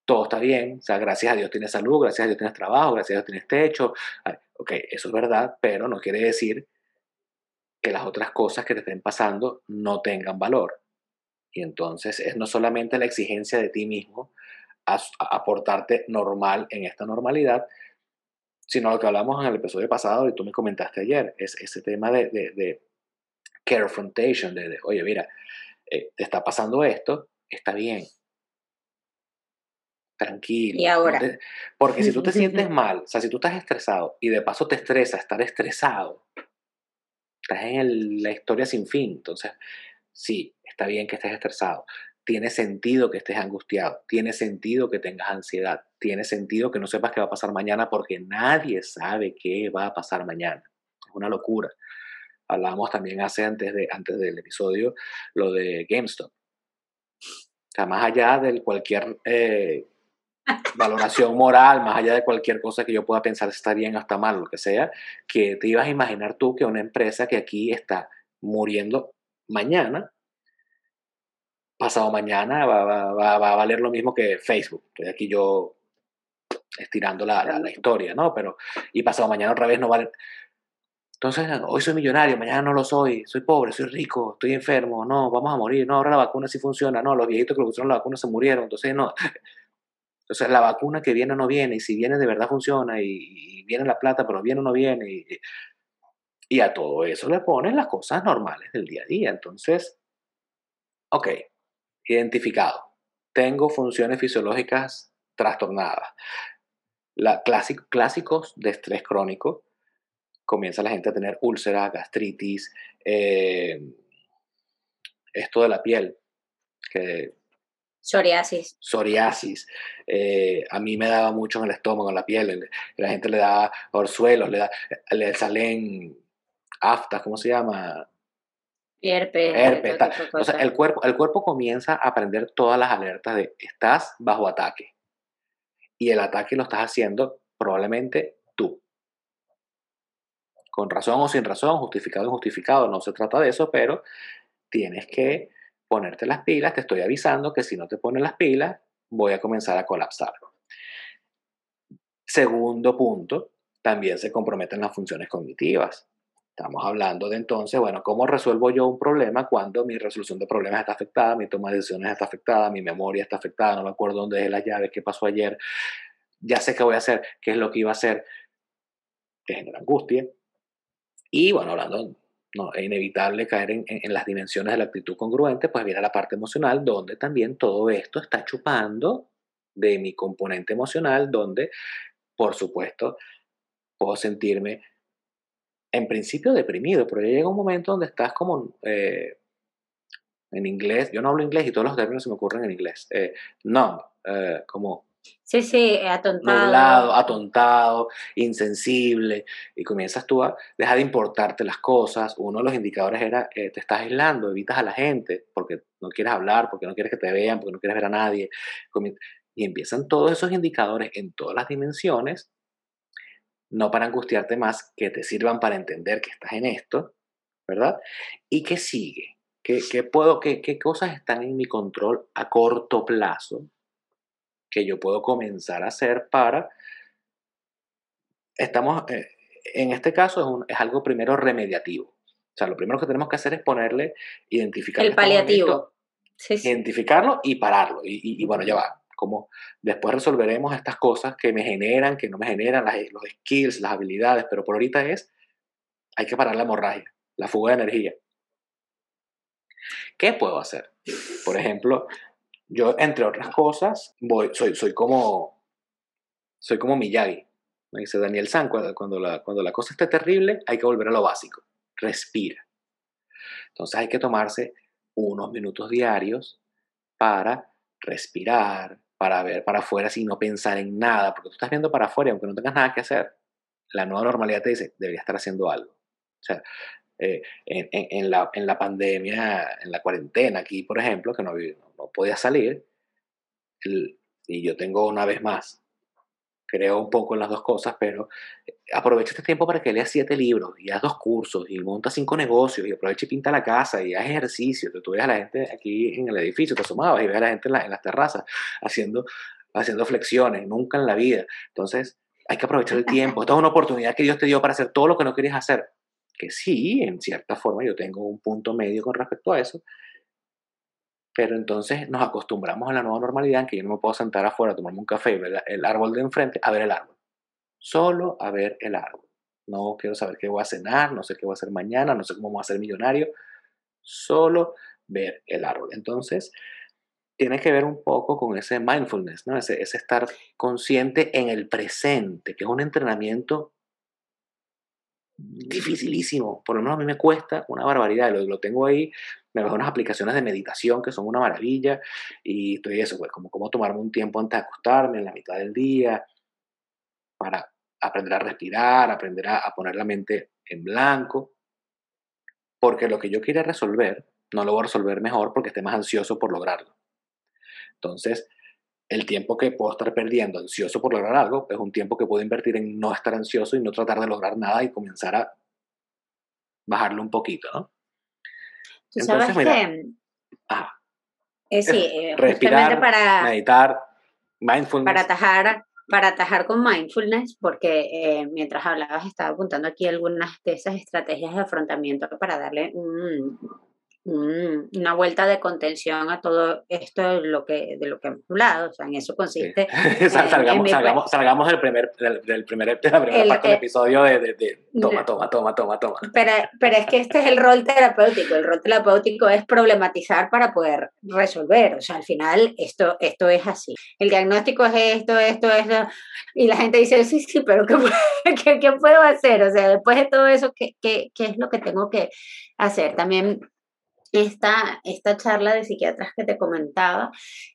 [SPEAKER 2] todo está bien, o sea, gracias a Dios tienes salud, gracias a Dios tienes trabajo, gracias a Dios tienes techo. Ok, eso es verdad, pero no quiere decir que las otras cosas que te estén pasando no tengan valor. Y entonces es no solamente la exigencia de ti mismo aportarte normal en esta normalidad, sino lo que hablamos en el episodio pasado y tú me comentaste ayer, es ese tema de confrontation, de, oye, mira, eh, te está pasando esto, está bien. Tranquilo.
[SPEAKER 1] Y ahora.
[SPEAKER 2] porque si tú te sientes mal, o sea, si tú estás estresado y de paso te estresa estar estresado, estás en la historia sin fin. Entonces, sí, está bien que estés estresado. Tiene sentido que estés angustiado, tiene sentido que tengas ansiedad, tiene sentido que no sepas qué va a pasar mañana porque nadie sabe qué va a pasar mañana. Es una locura hablábamos también hace antes, de, antes del episodio, lo de GameStop. O sea, más allá de cualquier eh, valoración moral, más allá de cualquier cosa que yo pueda pensar si está bien o está mal, lo que sea, que te ibas a imaginar tú que una empresa que aquí está muriendo mañana, pasado mañana va, va, va, a valer lo mismo que Facebook. Estoy aquí yo estirando la, la, la, historia, ¿no? Pero, y pasado mañana otra vez no vale. Entonces, hoy soy millonario, mañana no lo soy, soy pobre, soy rico, estoy enfermo, no, vamos a morir, no, ahora la vacuna sí funciona, no, los viejitos que lo pusieron la vacuna se murieron, entonces no. Entonces, la vacuna que viene o no viene, y si viene de verdad funciona, y, viene la plata, pero viene o no viene, y, a todo eso le ponen las cosas normales del día a día. Entonces, ok, identificado. Tengo funciones fisiológicas trastornadas. La, clásicos de estrés crónico comienza la gente a tener úlceras, gastritis, eh, esto de la piel, que
[SPEAKER 1] Psoriasis.
[SPEAKER 2] Psoriasis. Eh, a mí me daba mucho en el estómago, en la piel. La gente le da orzuelos, le, da, le salen aftas, ¿cómo se llama?
[SPEAKER 1] Herpes.
[SPEAKER 2] O sea, el cuerpo, el cuerpo comienza a aprender todas las alertas de estás bajo ataque. Y el ataque lo estás haciendo probablemente. Con razón o sin razón, justificado o injustificado, no se trata de eso, pero tienes que ponerte las pilas. Te estoy avisando que si no te pones las pilas, voy a comenzar a colapsar. Segundo punto, también se comprometen las funciones cognitivas. Estamos hablando de entonces, bueno, ¿cómo resuelvo yo un problema cuando mi resolución de problemas está afectada, mi toma de decisiones está afectada, mi memoria está afectada, no me acuerdo dónde es la llave, qué pasó ayer, ya sé qué voy a hacer, qué es lo que iba a hacer, que genera angustia. Y bueno, hablando, no, es inevitable caer en, en, las dimensiones de la actitud congruente, pues viene la parte emocional, donde también todo esto está chupando de mi componente emocional, donde, por supuesto, puedo sentirme en principio deprimido, pero ya llega un momento donde estás como eh, en inglés, yo no hablo inglés y todos los términos se me ocurren en inglés, eh, no, eh, como
[SPEAKER 1] Sí, sí, atontado.
[SPEAKER 2] Nublado, atontado, insensible, y comienzas tú a dejar de importarte las cosas. Uno de los indicadores era, te estás aislando, evitas a la gente, porque no quieres hablar, porque no quieres que te vean, porque no quieres ver a nadie. Y empiezan todos esos indicadores en todas las dimensiones no para angustiarte más, que te sirvan para entender que estás en esto, ¿verdad? ¿Y qué sigue? ¿Qué, puedo, qué, qué cosas están en mi control a corto plazo que yo puedo comenzar a hacer para... Estamos, eh, en este caso es, algo primero remediativo. O sea, lo primero que tenemos que hacer es ponerle, identificar.
[SPEAKER 1] El paliativo.
[SPEAKER 2] Identificarlo y pararlo. y, bueno, ya va como después resolveremos estas cosas que me generan, que no me generan, los skills, las habilidades, pero por ahorita es, hay que parar la hemorragia, la fuga de energía. ¿Qué puedo hacer? Por ejemplo, yo, entre otras cosas, voy, soy, soy como, soy como Miyagi. Me dice Daniel San, cuando, la, cuando la cosa esté terrible, hay que volver a lo básico. Respira. Entonces hay que tomarse unos minutos diarios para respirar, para ver para afuera sin no pensar en nada, porque tú estás viendo para afuera aunque no tengas nada que hacer, la nueva normalidad te dice, debería estar haciendo algo. O sea, eh, en, la, en, la, pandemia, en la cuarentena aquí, por ejemplo, que no, no podía salir, y yo tengo una vez más creo un poco en las dos cosas, pero eh, aprovecha este tiempo para que leas siete libros y haz dos cursos y monta cinco negocios y aprovecha y pinta la casa y haz ejercicio. Tú ves a la gente aquí en el edificio, te asomabas y ves a la gente en, las terrazas haciendo, haciendo flexiones, nunca en la vida. Entonces, hay que aprovechar el tiempo. Esta es una oportunidad que Dios te dio para hacer todo lo que no querías hacer. Que sí, en cierta forma yo tengo un punto medio con respecto a eso, pero entonces nos acostumbramos a la nueva normalidad en que yo no me puedo sentar afuera a tomarme un café y ver el árbol de enfrente a ver el árbol. Solo a ver el árbol. No quiero saber qué voy a cenar, no sé qué voy a hacer mañana, no sé cómo voy a ser millonario. Solo ver el árbol. Entonces, tiene que ver un poco con ese mindfulness, ¿no? ese, ese estar consciente en el presente, que es un entrenamiento dificilísimo. Por lo menos a mí me cuesta una barbaridad. Lo, lo tengo ahí me bajo unas aplicaciones de meditación que son una maravilla y estoy eso, pues, como cómo tomarme un tiempo antes de acostarme en la mitad del día para aprender a respirar, aprender a, poner la mente en blanco, porque lo que yo quiera resolver, no lo voy a resolver mejor porque esté más ansioso por lograrlo. Entonces, el tiempo que puedo estar perdiendo ansioso por lograr algo es un tiempo que puedo invertir en no estar ansioso y no tratar de lograr nada y comenzar a bajarlo un poquito, ¿no?
[SPEAKER 1] sabes que...
[SPEAKER 2] Ah,
[SPEAKER 1] eh, sí, eh, respirar, para,
[SPEAKER 2] meditar, mindfulness.
[SPEAKER 1] Para atajar, para atajar con mindfulness, porque eh, mientras hablabas estaba apuntando aquí algunas de esas estrategias de afrontamiento para darle un, una vuelta de contención a todo esto de lo que, de lo que hemos hablado. O sea, en eso consiste.
[SPEAKER 2] salgamos, salgamos, salgamos, del primer, del, primer, de la primera parte del episodio de, de, toma, toma, toma, toma, toma.
[SPEAKER 1] Pero, pero es que este es el rol terapéutico. El rol terapéutico es problematizar para poder resolver. O sea, al final esto, esto es así. El diagnóstico es esto, esto, esto. Y la gente dice, sí, sí, pero ¿qué, qué, qué puedo hacer? O sea, después de todo eso, ¿qué, qué, qué es lo que tengo que hacer? También esta, esta charla de psiquiatras que te comentaba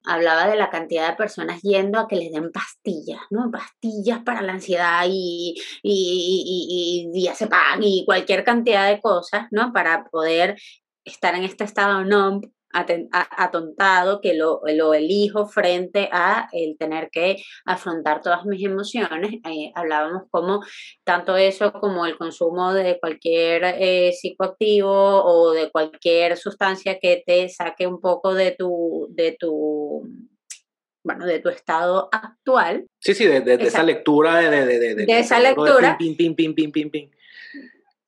[SPEAKER 1] hablaba de la cantidad de personas yendo a que les den pastillas, ¿no? Pastillas para la ansiedad y, y, y, y diazepam y cualquier cantidad de cosas, ¿no? Para poder estar en este estado no atontado que lo, lo, elijo frente a el tener que afrontar todas mis emociones. Eh, hablábamos como tanto eso como el consumo de cualquier eh, psicoactivo o de cualquier sustancia que te saque un poco de tu, de tu bueno, de tu estado actual.
[SPEAKER 2] Sí, sí, de, esa, lectura de, de,
[SPEAKER 1] de esa lectura. Pim, pim, pim, pim, pim, pim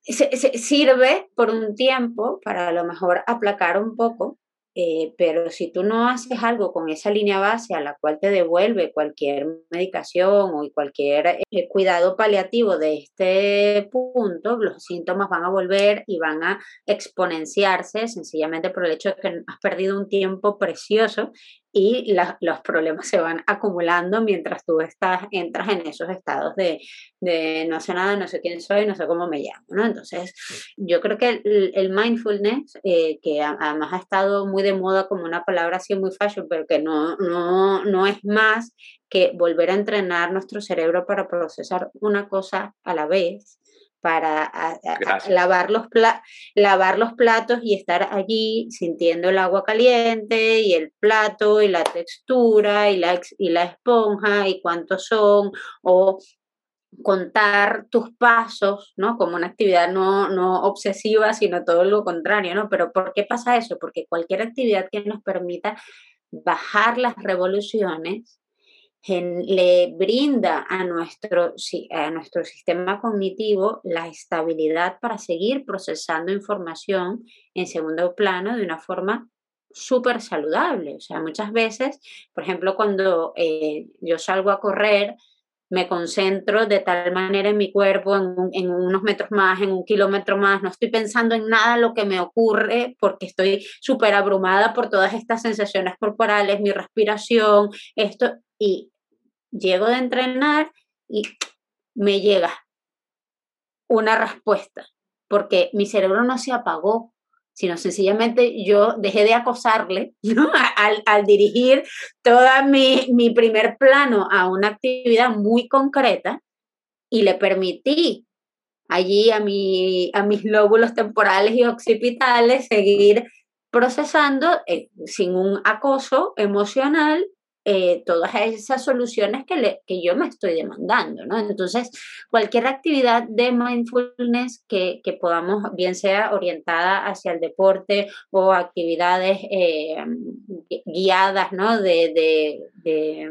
[SPEAKER 1] sirve por un tiempo para a lo mejor aplacar un poco, eh, pero si tú no haces algo con esa línea base a la cual te devuelve cualquier medicación o cualquier eh, cuidado paliativo de este punto, los síntomas van a volver y van a exponenciarse sencillamente por el hecho de que has perdido un tiempo precioso y los problemas se van acumulando mientras tú estás, entras en esos estados de, de, no sé nada, no sé quién soy, no sé cómo me llamo, ¿no? Entonces, yo creo que el, mindfulness, eh, que además ha estado muy de moda como una palabra así muy fashion, pero que no, no, no es más que volver a entrenar nuestro cerebro para procesar una cosa a la vez, para lavar, los lavar los platos y estar allí sintiendo el agua caliente y el plato y la textura y la, y la esponja y cuántos son, o contar tus pasos, ¿no? Como una actividad no, no obsesiva, sino todo lo contrario, ¿no? Pero ¿por qué pasa eso? Porque cualquier actividad que nos permita bajar las revoluciones le brinda a nuestro, a nuestro sistema cognitivo la estabilidad para seguir procesando información en segundo plano de una forma súper saludable. O sea, muchas veces, por ejemplo, cuando eh, yo salgo a correr, me concentro de tal manera en mi cuerpo, en, en, unos metros más, en un kilómetro más, no estoy pensando en nada lo que me ocurre porque estoy súper abrumada por todas estas sensaciones corporales, mi respiración, esto, y llego de entrenar y me llega una respuesta, porque mi cerebro no se apagó, sino sencillamente yo dejé de acosarle al, dirigir todo mi, mi primer plano a una actividad muy concreta y le permití allí a, mi, a mis lóbulos temporales y occipitales seguir procesando eh, sin un acoso emocional eh, todas esas soluciones que, le, que yo me estoy demandando, ¿no? Entonces, cualquier actividad de mindfulness que, que podamos, bien sea orientada hacia el deporte o actividades eh, guiadas, ¿no? De, de, de,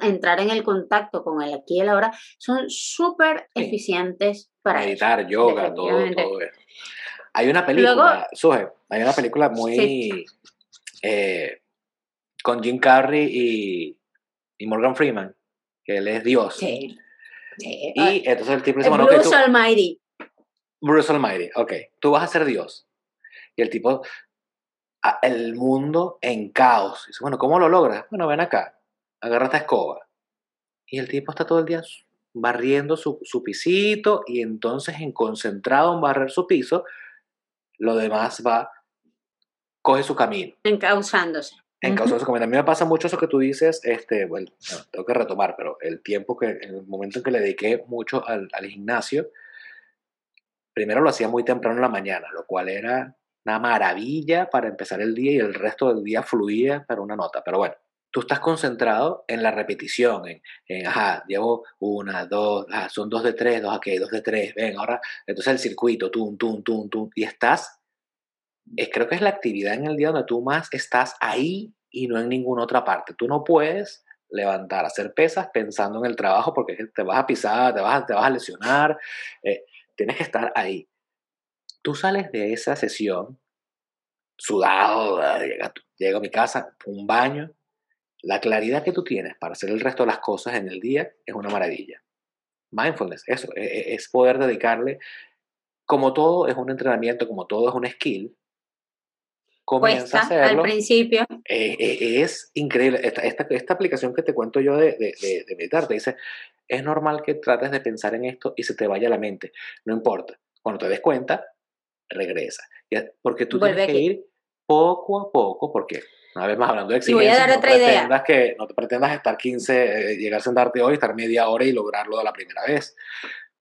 [SPEAKER 1] entrar en el contacto con el aquí y el ahora, son súper eficientes para
[SPEAKER 2] Meditar, yoga, todo, todo eso. Hay una película, Luego, hay una película muy... Eh, con Jim Carrey y, Morgan Freeman, que él es Dios. Sí. Y entonces el tipo
[SPEAKER 1] dice, bueno, Bruce Almighty.
[SPEAKER 2] Bruce Almighty, ok, tú vas a ser Dios. Y el tipo, el mundo en caos. Dice, bueno, ¿cómo lo logras? Bueno, ven acá, agarra esta escoba. Y el tipo está todo el día barriendo su, su pisito y entonces en concentrado en barrer su piso, lo demás va, coge su camino.
[SPEAKER 1] Encauzándose
[SPEAKER 2] en causa de su A mí me pasa mucho eso que tú dices, este, bueno, tengo que retomar, pero el tiempo que, en el momento en que le dediqué mucho al, al, gimnasio, primero lo hacía muy temprano en la mañana, lo cual era una maravilla para empezar el día y el resto del día fluía para una nota. Pero bueno, tú estás concentrado en la repetición, en, ajá, llevo una, dos, ah, son dos de tres, dos, ok, dos de tres, ven, ahora, entonces el circuito, tum, tum, tum, tum, y estás es, creo que es la actividad en el día donde tú más estás ahí y no en ninguna otra parte. Tú no puedes levantar, hacer pesas pensando en el trabajo porque te vas a pisar, te vas, te vas a lesionar. Eh, tienes que estar ahí. Tú sales de esa sesión sudado, llego a mi casa, un baño. La claridad que tú tienes para hacer el resto de las cosas en el día es una maravilla. Mindfulness, eso, e, e, es poder dedicarle, como todo es un entrenamiento, como todo es un skill,
[SPEAKER 1] comienza a hacerlo. al principio.
[SPEAKER 2] Eh, eh, es increíble. Esta, esta, esta, aplicación que te cuento yo de, de, de, meditar te dice, es normal que trates de pensar en esto y se te vaya la mente. No importa. Cuando te des cuenta, regresa. Porque tú tienes que ir poco a poco, porque una vez más hablando de exigencia,
[SPEAKER 1] voy a
[SPEAKER 2] no,
[SPEAKER 1] otra
[SPEAKER 2] pretendas
[SPEAKER 1] idea.
[SPEAKER 2] Que, no te pretendas estar 15, eh, llegar a sentarte hoy, estar media hora y lograrlo de la primera vez.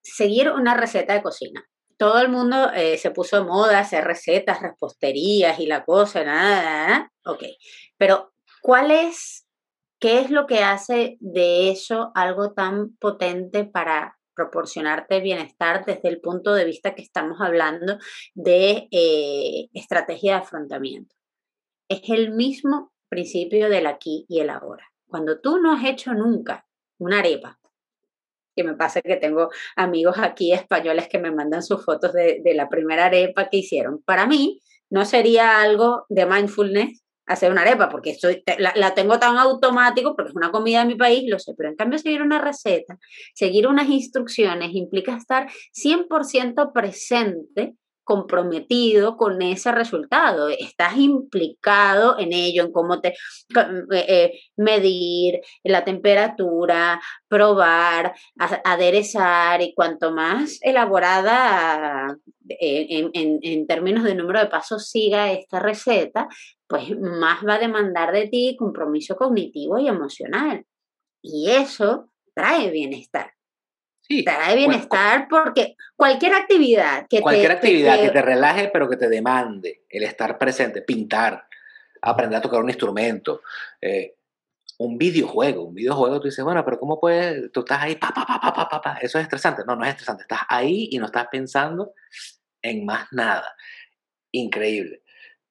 [SPEAKER 1] Seguir una receta de cocina todo el mundo eh, se puso de moda hacer recetas, reposterías y la cosa, nada, ok. Pero, ¿cuál es, qué es lo que hace de eso algo tan potente para proporcionarte bienestar desde el punto de vista que estamos hablando de eh, estrategia de afrontamiento? Es el mismo principio del aquí y el ahora. Cuando tú no has hecho nunca una arepa, que me pasa que tengo amigos aquí españoles que me mandan sus fotos de, la primera arepa que hicieron. Para mí no sería algo de mindfulness hacer una arepa, porque estoy, la, la, tengo tan automático, porque es una comida de mi país, lo sé, pero en cambio seguir una receta, seguir unas instrucciones implica estar 100% presente comprometido con ese resultado, estás implicado en ello, en cómo te eh, eh, medir la temperatura, probar, aderezar y cuanto más elaborada eh, en, términos de número de pasos siga esta receta, pues más va a demandar de ti compromiso cognitivo y emocional. Y eso trae bienestar. Sí, te da bienestar porque cualquier actividad
[SPEAKER 2] que cualquier actividad que te relaje pero que te demande el estar presente, pintar, aprender a tocar un instrumento, eh, un videojuego, un videojuego tú dices, bueno, pero ¿cómo puedes? Tú estás ahí, pa, pa, pa, pa, pa, pa, eso es estresante. No, no es estresante, estás ahí y no estás pensando en más nada. Increíble.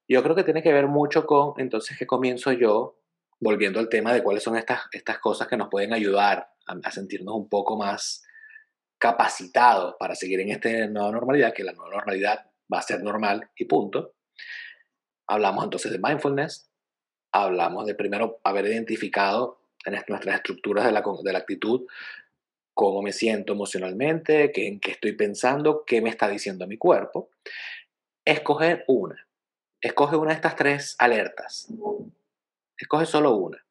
[SPEAKER 2] Yo creo que tiene que ver mucho con, entonces, ¿qué comienzo yo? Volviendo al tema de cuáles son estas, estas cosas que nos pueden ayudar a, a sentirnos un poco más capacitados para seguir en esta nueva normalidad, que la nueva normalidad va a ser normal y punto. Hablamos entonces de mindfulness, hablamos de primero haber identificado en nuestras estructuras de la, de la actitud cómo me siento emocionalmente, qué, en qué estoy pensando, qué me está diciendo mi cuerpo. Escoger una. Escoge una de estas tres alertas. Escoge solo una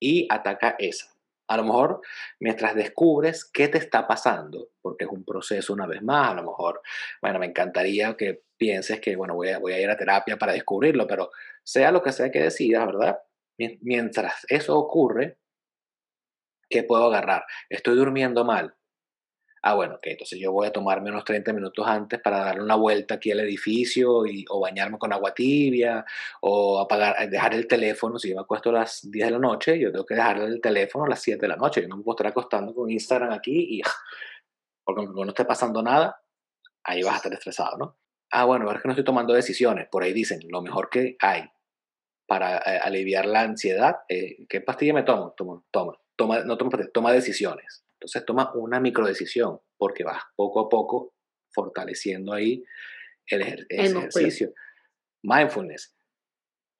[SPEAKER 2] y ataca esa. A lo mejor mientras descubres qué te está pasando, porque es un proceso una vez más, a lo mejor, bueno, me encantaría que pienses que, bueno, voy a, ir a terapia para descubrirlo, pero sea lo que sea que decidas, ¿verdad? Mientras eso ocurre, ¿qué puedo agarrar? Estoy durmiendo mal. Ah, bueno, ok, entonces yo voy a tomarme unos 30 minutos antes para darle una vuelta aquí al edificio y, o bañarme con agua tibia o apagar, eh, dejar el teléfono. Si yo me acuesto a las 10 de la noche, yo tengo que dejar el teléfono a las 7 de la noche. Yo no me puedo estar acostando con Instagram aquí y porque no esté pasando nada, ahí vas a estar estresado, ¿no? Ah, bueno, es que no estoy tomando decisiones. Por ahí dicen, lo mejor que hay para eh, aliviar la ansiedad, eh, ¿qué pastilla me tomo? Toma, toma, toma, no toma, toma decisiones entonces toma una microdecisión porque vas poco a poco fortaleciendo ahí el, ejercicio. Mindfulness.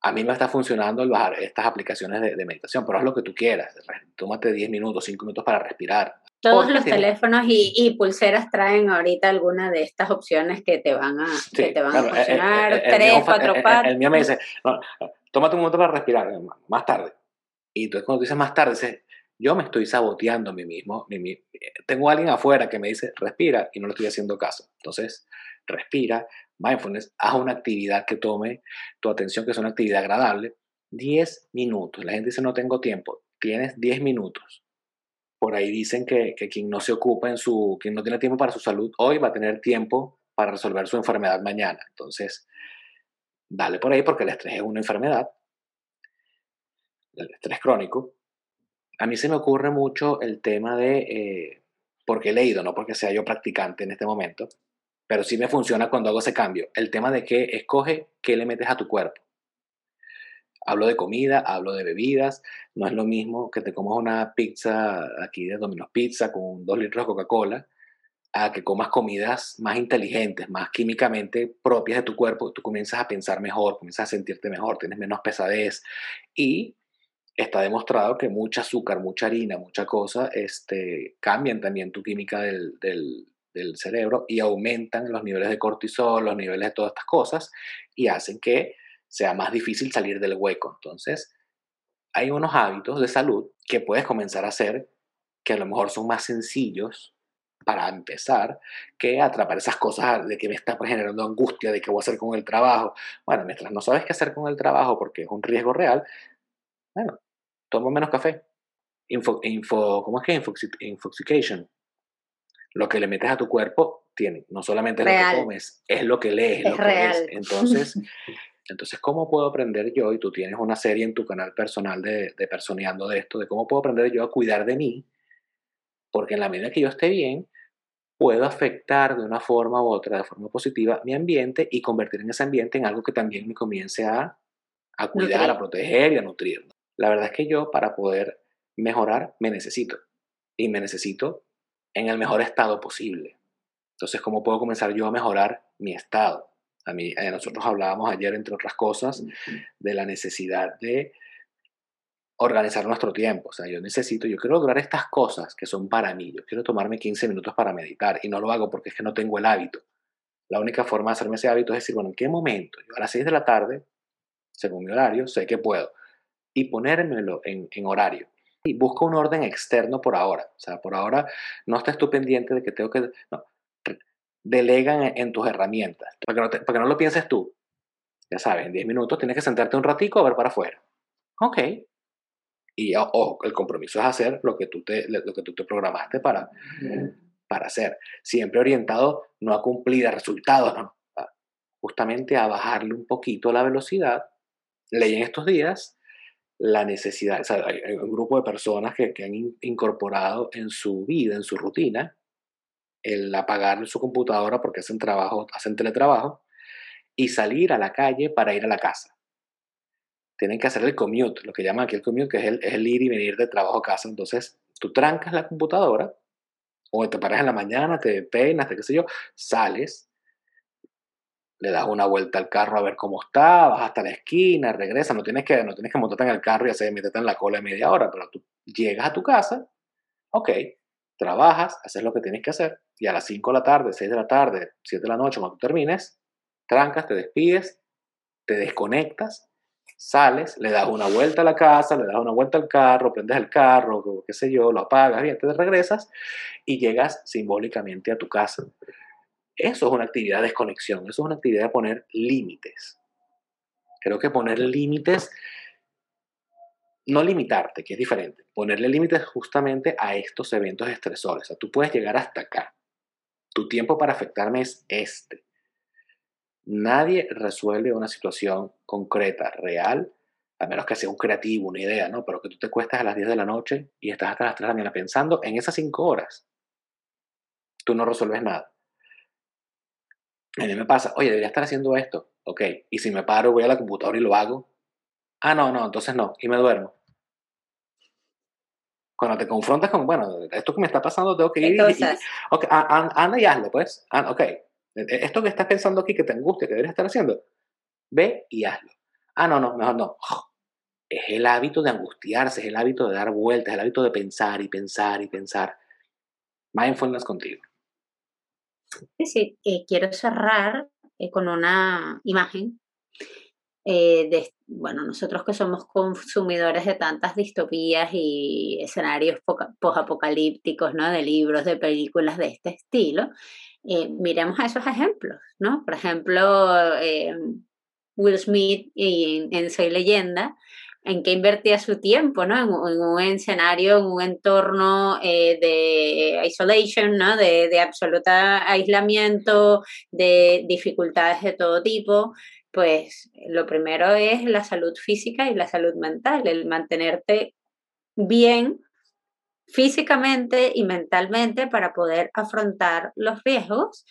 [SPEAKER 2] A mí me está funcionando el bajar estas aplicaciones de, meditación, pero haz lo que tú quieras. Tómate 10 minutos, 5 minutos para respirar.
[SPEAKER 1] Todos los teléfonos y, pulseras traen ahorita alguna de estas opciones que te van a, que te van a eh, eh, funcionar. El, tres, cuatro,
[SPEAKER 2] El, mío me dice, tómate un momento para respirar, más tarde. Y entonces cuando tú dices más tarde, dices, yo me estoy saboteando a mí mismo. tengo a alguien afuera que me dice, respira, y no le estoy haciendo caso. Entonces, respira, mindfulness, haz una actividad que tome tu atención, que es una actividad agradable. 10 minutos. La gente dice, no tengo tiempo. Tienes 10 minutos. Por ahí dicen que, que quien no se ocupa en su, quien no tiene tiempo para su salud hoy va a tener tiempo para resolver su enfermedad mañana. Entonces, dale por ahí porque el estrés es una enfermedad, el estrés crónico, a mí se me ocurre mucho el tema de, eh, porque he leído, no porque sea yo practicante en este momento, pero sí me funciona cuando hago ese cambio, el tema de que escoge qué le metes a tu cuerpo. Hablo de comida, hablo de bebidas, no es lo mismo que te comas una pizza aquí de Domino's Pizza con dos litros de Coca-Cola, a que comas comidas más inteligentes, más químicamente propias de tu cuerpo, tú comienzas a pensar mejor, comienzas a sentirte mejor, tienes menos pesadez y está demostrado que mucha azúcar, mucha harina, mucha cosa, este, cambian también tu química del, del, cerebro y aumentan los niveles de cortisol, los niveles de todas estas cosas y hacen que sea más difícil salir del hueco. Entonces, hay unos hábitos de salud que puedes comenzar a hacer que a lo mejor son más sencillos para empezar que atrapar esas cosas de que me está generando angustia de qué voy a hacer con el trabajo. Bueno, mientras no sabes qué hacer con el trabajo porque es un riesgo real, bueno, toma menos café. Info, info, ¿Cómo es que? Infoxication. Lo que le metes a tu cuerpo tienen. No solamente lo que comes, es lo que lees, es lo que ves. Entonces, entonces, ¿cómo puedo aprender yo? Y tú tienes una serie en tu canal personal de, de Personeando de esto, de cómo puedo aprender yo a cuidar de mí, porque en la medida que yo esté bien, puedo afectar de una forma u otra, de forma positiva, mi ambiente y convertir en ese ambiente en algo que también me comience a, a cuidar, a proteger y a nutrir. La verdad es que yo para poder mejorar me necesito y me necesito en el mejor estado posible. Entonces, ¿cómo puedo comenzar yo a mejorar mi estado? A mí, eh, nosotros hablábamos ayer, entre otras cosas, de la necesidad de organizar nuestro tiempo. O sea, yo necesito, yo quiero lograr estas cosas que son para mí. Yo quiero tomarme 15 minutos para meditar y no lo hago porque es que no tengo el hábito. La única forma de hacerme ese hábito es decir, bueno, ¿en qué momento? Yo a las 6 de la tarde, según mi horario, sé que puedo. Y ponérmelo en, en horario. Y busca un orden externo por ahora. O sea, por ahora no estés tú pendiente de que tengo que... No, delegan en, tus herramientas. Para que, no para que no lo pienses tú. Ya sabes, en 10 minutos tienes que sentarte un ratico a ver para afuera. Ok, y el compromiso es hacer lo que tú te, lo que tú te programaste para, para hacer. Siempre orientado no a cumplir resultados, no, justamente a bajarle un poquito la velocidad. Leí en estos días la necesidad, o sea, hay un grupo de personas que, que han incorporado en su vida, en su rutina, el apagar su computadora porque hacen trabajo, hacen teletrabajo y salir a la calle para ir a la casa tienen que hacer el commute, lo que llaman aquí el commute, que es el, es el ir y venir de trabajo a casa. Entonces, tú trancas la computadora, o te paras en la mañana, te peinas, te qué sé yo, sales, le das una vuelta al carro a ver cómo está, vas hasta la esquina, regresas, no tienes que, no tienes que montarte en el carro y hacer, meterte en la cola de media hora, pero tú llegas a tu casa, ok, trabajas, haces lo que tienes que hacer, y a las 5 de la tarde, 6 de la tarde, 7 de la noche, cuando tú termines, trancas, te despides, te desconectas sales, le das una vuelta a la casa, le das una vuelta al carro, prendes el carro, qué sé yo, lo apagas y te regresas y llegas simbólicamente a tu casa. Eso es una actividad de desconexión, eso es una actividad de poner límites. Creo que poner límites, no limitarte, que es diferente, ponerle límites justamente a estos eventos estresores. O sea, tú puedes llegar hasta acá. Tu tiempo para afectarme es este. Nadie resuelve una situación concreta, real, a menos que sea un creativo, una idea, ¿no? Pero que tú te cuestas a las 10 de la noche y estás hasta las 3 de la mañana pensando en esas 5 horas. Tú no resuelves nada. A mí me pasa, oye, debería estar haciendo esto. Ok, y si me paro, voy a la computadora y lo hago. Ah, no, no, entonces no, y me duermo. Cuando te confrontas con, bueno, esto que me está pasando, tengo que ir. Entonces, y, okay, anda y hazlo, pues. Ah, ok, e, e, esto que estás pensando aquí, que te angustia, que deberías estar haciendo, ve y hazlo. Ah, no, no, mejor no. Es el hábito de angustiarse, es el hábito de dar vueltas, es el hábito de pensar y pensar y pensar. Mindfulness contigo.
[SPEAKER 1] Sí. Eh, quiero cerrar eh, con una imagen eh, bueno, nosotros que somos consumidores de tantas distopías y escenarios post-apocalípticos, ¿no? De libros, de películas de este estilo, miremos esos ejemplos, ¿no? Por ejemplo, Will Smith en, Soy Leyenda, en qué invertía su tiempo, ¿no? En, un escenario, en un entorno eh, de isolation, ¿no? De, de absoluta aislamiento, de dificultades de todo tipo. Pues lo primero es la salud física y la salud mental, el mantenerte bien físicamente y mentalmente para poder afrontar los riesgos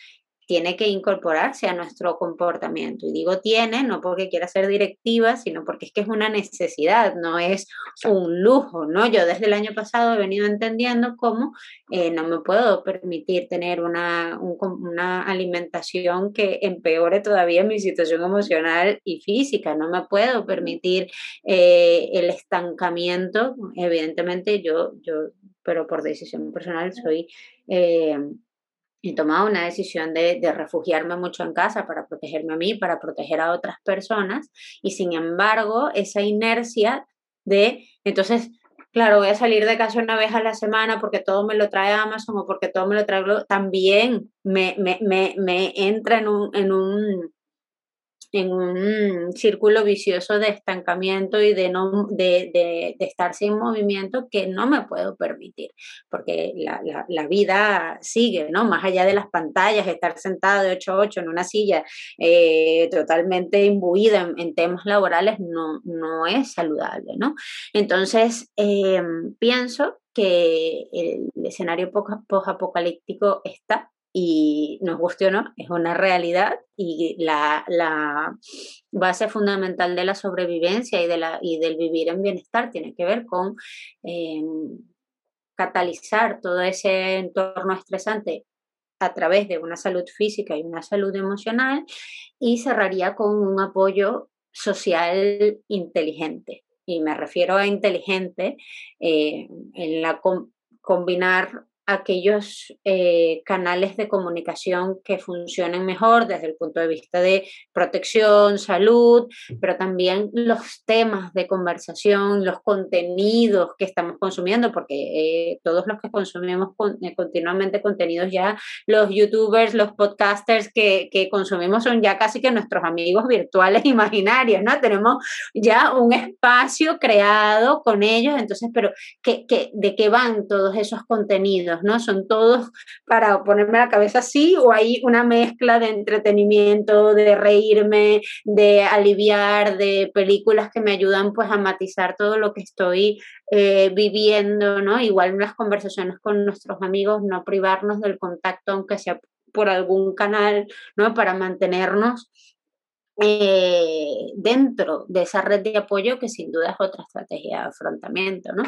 [SPEAKER 1] tiene que incorporarse a nuestro comportamiento. Y digo tiene, no porque quiera ser directiva, sino porque es que es una necesidad, no es un lujo, ¿no? Yo desde el año pasado he venido entendiendo cómo eh, no me puedo permitir tener una, una alimentación que empeore todavía mi situación emocional y física, no me puedo permitir eh, el estancamiento. Evidentemente yo, yo, pero por decisión personal soy... Eh, he tomado una decisión de, refugiarme mucho en casa para protegerme a mí, para proteger a otras personas, y sin embargo, esa inercia de, entonces, claro, voy a salir de casa una vez a la semana porque todo me lo trae Amazon o porque todo me lo trae, también me, me, me, me entra en un, en un en un círculo vicioso de estancamiento y de, no, de, de, estar sin movimiento que no me puedo permitir, porque la, la, vida sigue, ¿no? Más allá de las pantallas, estar sentado de 8 a 8 en una silla eh, totalmente imbuida en, temas laborales no, no es saludable, ¿no? Entonces, em, pienso que el escenario post-apocalíptico está y nos guste o no, es una realidad y la, la, base fundamental de la sobrevivencia y, de la, y del vivir en bienestar tiene que ver con em, catalizar todo ese entorno estresante a través de una salud física y una salud emocional y cerraría con un apoyo social inteligente. Y me refiero a inteligente eh, en la combinar aquellos eh, canales de comunicación que funcionen mejor desde el punto de vista de protección, salud, pero también los temas de conversación, los contenidos que estamos consumiendo, porque eh, todos los que consumimos eh, continuamente contenidos ya, los youtubers, los podcasters que, que, consumimos son ya casi que nuestros amigos virtuales imaginarios, ¿no? Tenemos ya un espacio creado con ellos, entonces, pero ¿qué, qué, ¿de qué van todos esos contenidos? ¿No? Son todos para ponerme la cabeza así o hay una mezcla de entretenimiento, de reírme, de aliviar, de películas que me ayudan pues a matizar todo lo que estoy eh, viviendo, ¿no? Igual las conversaciones con nuestros amigos, no privarnos del contacto, aunque sea por algún canal, ¿no? Para mantenernos eh, dentro de esa red de apoyo que sin duda es otra estrategia de afrontamiento, ¿no?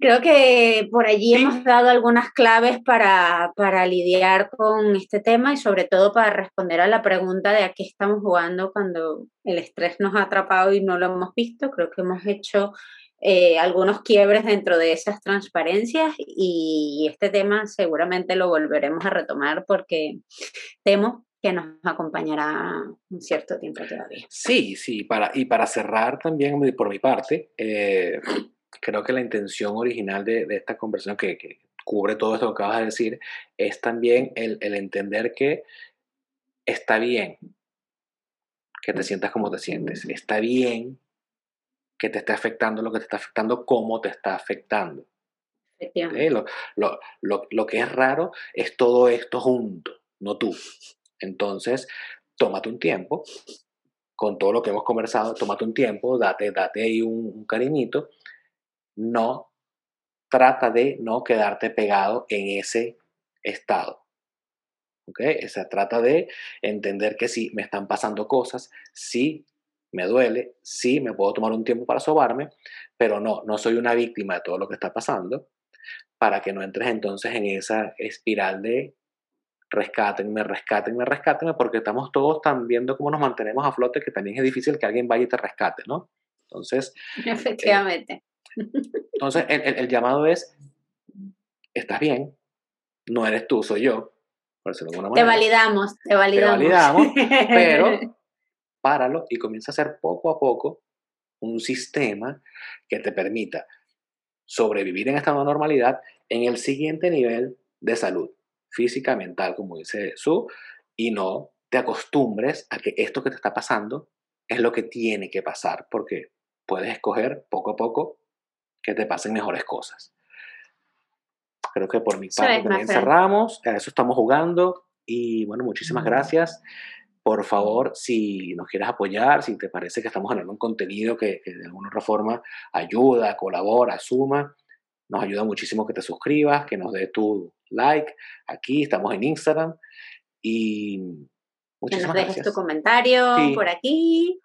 [SPEAKER 1] Creo que por allí hemos dado algunas claves para, para, lidiar con este tema y sobre todo para responder a la pregunta de a qué estamos jugando cuando el estrés nos ha atrapado y no lo hemos visto. Creo que hemos hecho eh, algunos quiebres dentro de esas transparencias y este tema seguramente lo volveremos a retomar porque temo que nos acompañará un cierto tiempo todavía.
[SPEAKER 2] Sí, sí, para, y para cerrar también por mi parte, eh, creo que la intención original de, esta conversación que, cubre todo esto que acabas de decir es también el, entender que está bien que te sientas como te sientes, está bien que te esté afectando lo que te está afectando, cómo te está afectando. Lo, lo, que es raro es todo esto junto, no tú. Entonces, tómate un tiempo, con todo lo que hemos conversado, tómate un tiempo, date, date ahí un cariñito no trata de no quedarte pegado en ese estado. ¿Ok? Se trata de entender que si me están pasando cosas, sí me duele, sí me puedo tomar un tiempo para sobarme, pero no, no soy una víctima de todo lo que está pasando, para que no entres entonces en esa espiral de rescátenme, rescátenme, rescátenme, porque estamos todos tan viendo cómo nos mantenemos a flote que también es difícil que alguien vaya y te rescate, ¿no? Entonces.
[SPEAKER 1] Efectivamente.
[SPEAKER 2] Entonces, el, llamado es, estás bien, no eres tú, soy yo.
[SPEAKER 1] Te validamos, te validamos.
[SPEAKER 2] Te validamos, pero páralo y comienza a hacer poco a poco un sistema que te permita sobrevivir en esta nueva normalidad en el siguiente nivel de salud física, mental, como dice Su, y no te acostumbres a que esto que te está pasando es lo que tiene que pasar, porque puedes escoger poco a poco que te pasen mejores cosas. Creo que por mi parte también cerramos, a eso estamos jugando y bueno, muchísimas gracias. Por favor, si nos quieres apoyar, si te parece que estamos generando un contenido que, de alguna otra forma ayuda, colabora, suma, nos ayuda muchísimo que te suscribas, que nos des tu like. Aquí estamos en Instagram y
[SPEAKER 1] muchísimas que nos dejes tu comentario por aquí.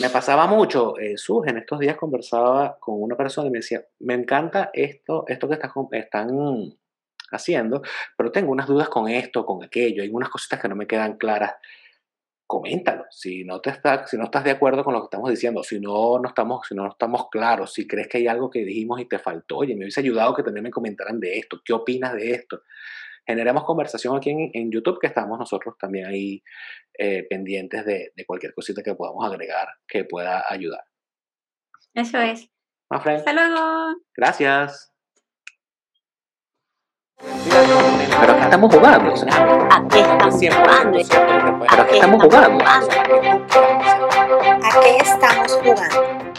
[SPEAKER 2] Me pasaba mucho, eh, en estos días conversaba con una persona y me decía, me encanta esto, esto que estás, están haciendo, pero tengo unas dudas con esto, con aquello, hay unas cositas que no me quedan claras. Coméntalo, si no, te está, si no estás de acuerdo con lo que estamos diciendo, si no, no estamos, si no estamos claros, si crees que hay algo que dijimos y te faltó, oye, me hubiese ayudado que también me comentaran de esto, ¿qué opinas de esto? Generemos conversación aquí en, YouTube, que estamos nosotros también ahí eh, pendientes de, cualquier cosita que podamos agregar que pueda ayudar.
[SPEAKER 1] Eso es. Hasta luego.
[SPEAKER 2] Gracias. Pero aquí estamos jugando.
[SPEAKER 1] ¿A qué estamos jugando?
[SPEAKER 2] Pero aquí estamos jugando.
[SPEAKER 1] ¿A qué estamos jugando?